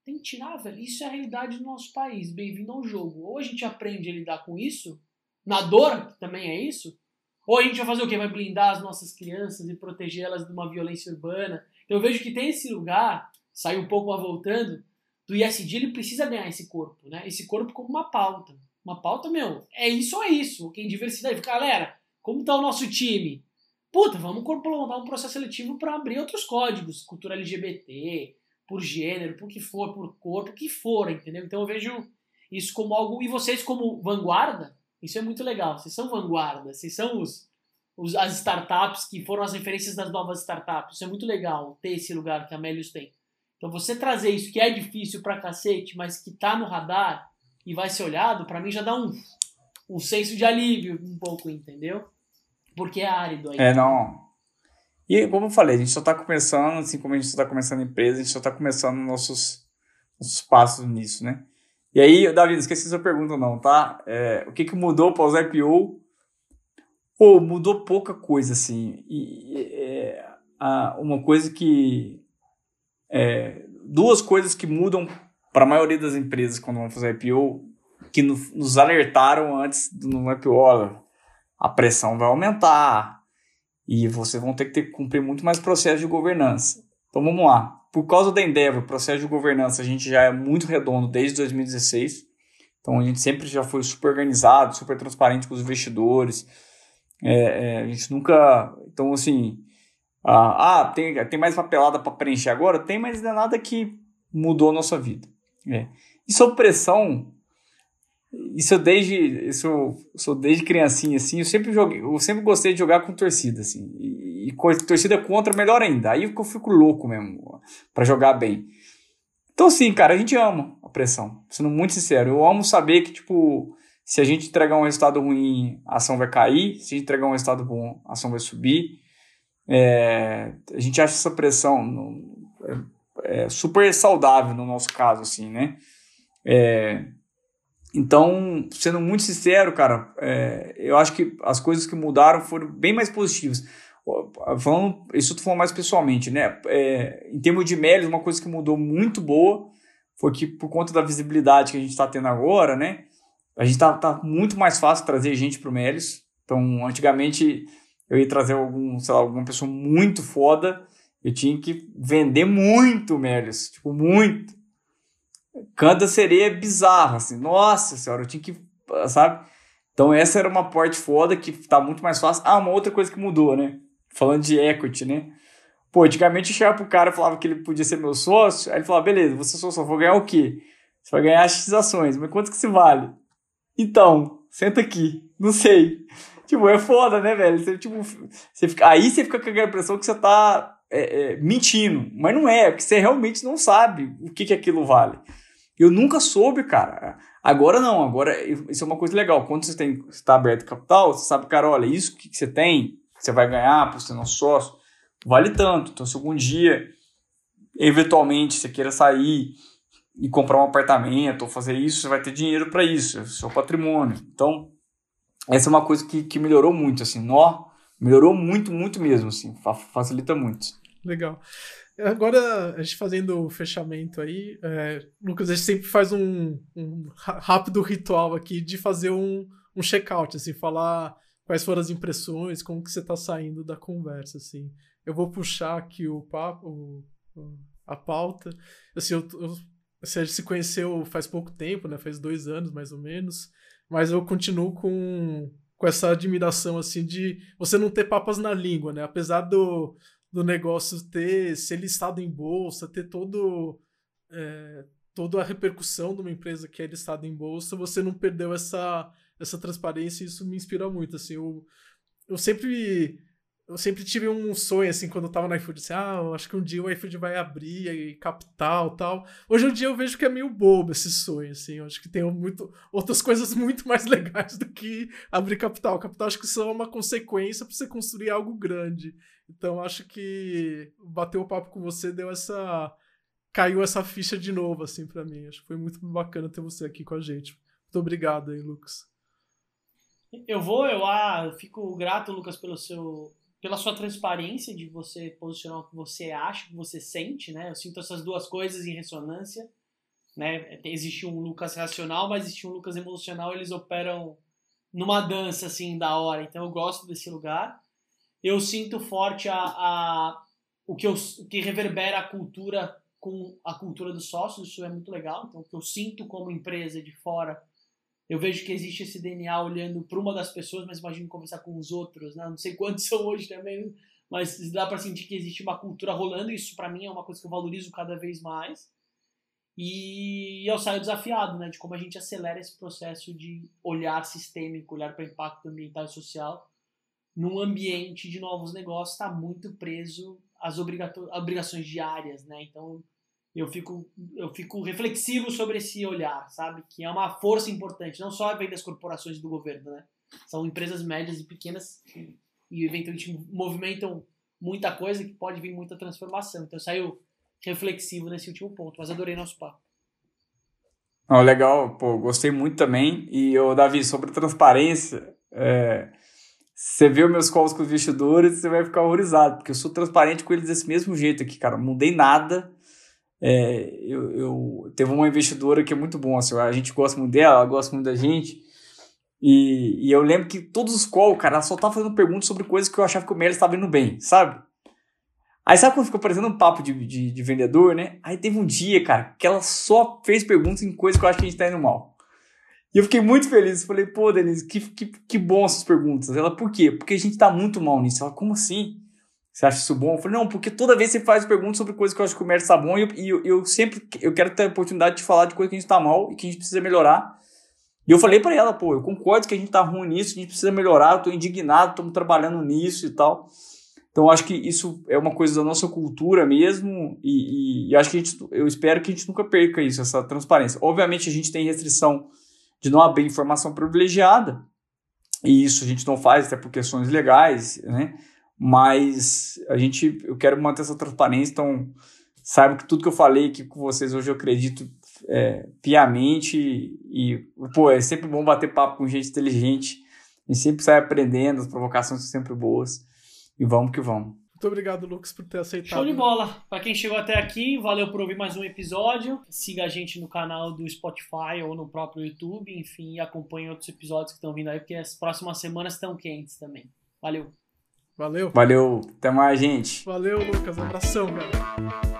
S3: Tem que tirar, velho. Isso é a realidade do nosso país. Bem-vindo ao jogo. Ou a gente aprende a lidar com isso, na dor, que também é isso, ou a gente vai fazer o quê? Vai blindar as nossas crianças e proteger elas de uma violência urbana. Eu vejo que tem esse lugar, sai um pouco voltando, do ISD ele precisa ganhar esse corpo, né? Esse corpo como uma pauta. Uma pauta, meu, é isso ou é isso. Quem diversidade. Galera, como tá o nosso time? Puta, vamos montar um processo seletivo para abrir outros códigos. Cultura LGBT, por gênero, por que for, por cor, por que for, entendeu? Então eu vejo isso como algo. E vocês, como vanguarda, isso é muito legal. Vocês são vanguarda, vocês são os, os, as startups que foram as referências das novas startups. Isso é muito legal ter esse lugar que a Melius tem. Então você trazer isso que é difícil pra cacete, mas que tá no radar e vai ser olhado, para mim já dá um, um senso de alívio um pouco, entendeu? Porque é árido aí.
S2: É, não. E como eu falei, a gente só está começando, assim como a gente está começando a empresa, a gente só está começando nossos, nossos passos nisso, né? E aí, Davi, não esqueci sua pergunta não, tá? É, o que, que mudou para os IPO? Pô, mudou pouca coisa, assim. E é, uma coisa que... É, duas coisas que mudam para a maioria das empresas quando vão fazer IPO, que no, nos alertaram antes do IPO, olha, a pressão vai aumentar, e vocês vão ter que, ter que cumprir muito mais processo de governança. Então vamos lá. Por causa da Endeavor, o processo de governança a gente já é muito redondo desde 2016. Então a gente sempre já foi super organizado, super transparente com os investidores. É, é, a gente nunca. Então, assim. Ah, ah tem, tem mais papelada para preencher agora? Tem, mas não é nada que mudou a nossa vida. É. E sob pressão, isso desde isso sou desde criancinha assim eu sempre joguei eu sempre gostei de jogar com torcida assim e, e com torcida contra melhor ainda aí eu fico louco mesmo para jogar bem. Então sim cara a gente ama a pressão sendo muito sincero eu amo saber que tipo se a gente entregar um resultado ruim a ação vai cair se a gente entregar um resultado bom a ação vai subir. É, a gente acha essa pressão no, é, é super saudável no nosso caso assim né? É, então, sendo muito sincero, cara, é, eu acho que as coisas que mudaram foram bem mais positivas. Falando, isso eu tô falando mais pessoalmente, né? É, em termos de Melios, uma coisa que mudou muito boa foi que, por conta da visibilidade que a gente está tendo agora, né? A gente tá, tá muito mais fácil trazer gente pro Melios. Então, antigamente, eu ia trazer algum, sei lá, alguma pessoa muito foda, eu tinha que vender muito Melios, tipo, muito. Canta sereia bizarro, assim. Nossa senhora, eu tinha que. Sabe? Então, essa era uma parte foda que tá muito mais fácil. Ah, uma outra coisa que mudou, né? Falando de equity, né? Pô, antigamente eu chegava pro cara e falava que ele podia ser meu sócio. Aí ele falava, beleza, você é sócio, vou ganhar o quê? Você vai ganhar X ações, mas quanto que se vale? Então, senta aqui. Não sei. Tipo, é foda, né, velho? Você, tipo, você fica, aí você fica com a impressão que você tá é, é, mentindo. Mas não é, porque você realmente não sabe o que, que aquilo vale. Eu nunca soube, cara. Agora não, agora isso é uma coisa legal. Quando você tem está aberto capital, você sabe, cara, olha, isso que você tem, você vai ganhar por ser nosso sócio, vale tanto. Então, se algum dia, eventualmente, você queira sair e comprar um apartamento ou fazer isso, você vai ter dinheiro para isso, é seu patrimônio. Então, essa é uma coisa que, que melhorou muito, assim, nó, melhorou muito, muito mesmo, assim, facilita muito.
S1: Legal. Agora, a gente fazendo o fechamento aí, é, Lucas, a gente sempre faz um, um rápido ritual aqui de fazer um, um check-out, assim, falar quais foram as impressões, como que você está saindo da conversa, assim. Eu vou puxar aqui o papo, a pauta. Assim, eu, eu, assim, a gente se conheceu faz pouco tempo, né? Faz dois anos, mais ou menos. Mas eu continuo com, com essa admiração, assim, de você não ter papas na língua, né? Apesar do do negócio ter ser listado em bolsa, ter todo é, toda a repercussão de uma empresa que é listada em bolsa, você não perdeu essa essa transparência e isso me inspira muito, assim, eu, eu sempre eu sempre tive um sonho, assim, quando eu tava no iFood, assim, ah, eu acho que um dia o iFood vai abrir e capital tal. Hoje em dia eu vejo que é meio bobo esse sonho, assim, eu acho que tem muito, outras coisas muito mais legais do que abrir capital. Capital acho que são uma consequência para você construir algo grande. Então acho que bater o papo com você deu essa. caiu essa ficha de novo, assim, para mim. Acho que foi muito bacana ter você aqui com a gente. Muito obrigado aí, Lucas.
S3: Eu vou, eu ah, fico grato, Lucas, pelo seu, pela sua transparência de você posicionar o que você acha, o que você sente, né? Eu sinto essas duas coisas em ressonância, né? Existe um Lucas racional, mas existe um Lucas emocional, eles operam numa dança assim da hora. Então eu gosto desse lugar eu sinto forte a, a o, que eu, que reverbera a cultura com a cultura dos sócios, isso é muito legal. Então, o que eu sinto como empresa de fora, eu vejo que existe esse DNA olhando para uma das pessoas, mas imagino conversar com os outros, né? Não sei quantos são hoje também, mas dá para sentir que existe uma cultura rolando. Isso para mim é uma coisa que eu valorizo cada vez mais. E eu saio desafiado, né, de como a gente acelera esse processo de olhar sistêmico, olhar para impacto ambiental e social num ambiente de novos negócios está muito preso às obrigações diárias, né? Então eu fico eu fico reflexivo sobre esse olhar, sabe? Que é uma força importante, não só vem das corporações do governo, né? São empresas médias e pequenas que, e eventualmente movimentam muita coisa que pode vir muita transformação. Então saiu reflexivo nesse último ponto, mas adorei nosso papo.
S2: Oh, legal, pô, gostei muito também. E o Davi, sobre transparência, é, você vê meus calls com os investidores, você vai ficar horrorizado, porque eu sou transparente com eles desse mesmo jeito aqui, cara. Não mudei nada. É, eu, eu teve uma investidora que é muito bom, assim, a gente gosta muito dela, ela gosta muito da gente. E, e eu lembro que todos os calls, cara, ela só tava fazendo perguntas sobre coisas que eu achava que o Melis estava indo bem, sabe? Aí sabe quando ficou parecendo um papo de, de, de, vendedor, né? Aí teve um dia, cara, que ela só fez perguntas em coisas que eu acho que a gente tá indo mal. E eu fiquei muito feliz. Falei, pô, Denise, que, que, que bom essas perguntas. Ela, por quê? Porque a gente tá muito mal nisso. Ela, como assim? Você acha isso bom? Eu falei, não, porque toda vez você faz perguntas sobre coisas que eu acho que o comércio tá bom e eu, e eu, eu sempre eu quero ter a oportunidade de falar de coisas que a gente tá mal e que a gente precisa melhorar. E eu falei para ela, pô, eu concordo que a gente tá ruim nisso, a gente precisa melhorar, eu tô indignado, estamos trabalhando nisso e tal. Então, acho que isso é uma coisa da nossa cultura mesmo, e, e, e, acho que gente, eu espero que a gente nunca perca isso, essa transparência. Obviamente, a gente tem restrição de não abrir informação privilegiada, e isso a gente não faz até por questões legais, né? Mas a gente, eu quero manter essa transparência, então saiba que tudo que eu falei aqui com vocês hoje eu acredito é, piamente e, pô, é sempre bom bater papo com gente inteligente, a gente sempre sai aprendendo, as provocações são sempre boas e vamos que vamos.
S1: Muito obrigado, Lucas, por ter aceitado.
S3: Show de bola. Para quem chegou até aqui, valeu por ouvir mais um episódio. Siga a gente no canal do Spotify ou no próprio YouTube, enfim, e acompanhe outros episódios que estão vindo aí, porque as próximas semanas estão quentes também. Valeu.
S1: Valeu.
S2: Valeu. Até mais, gente.
S1: Valeu, Lucas. abração, cara.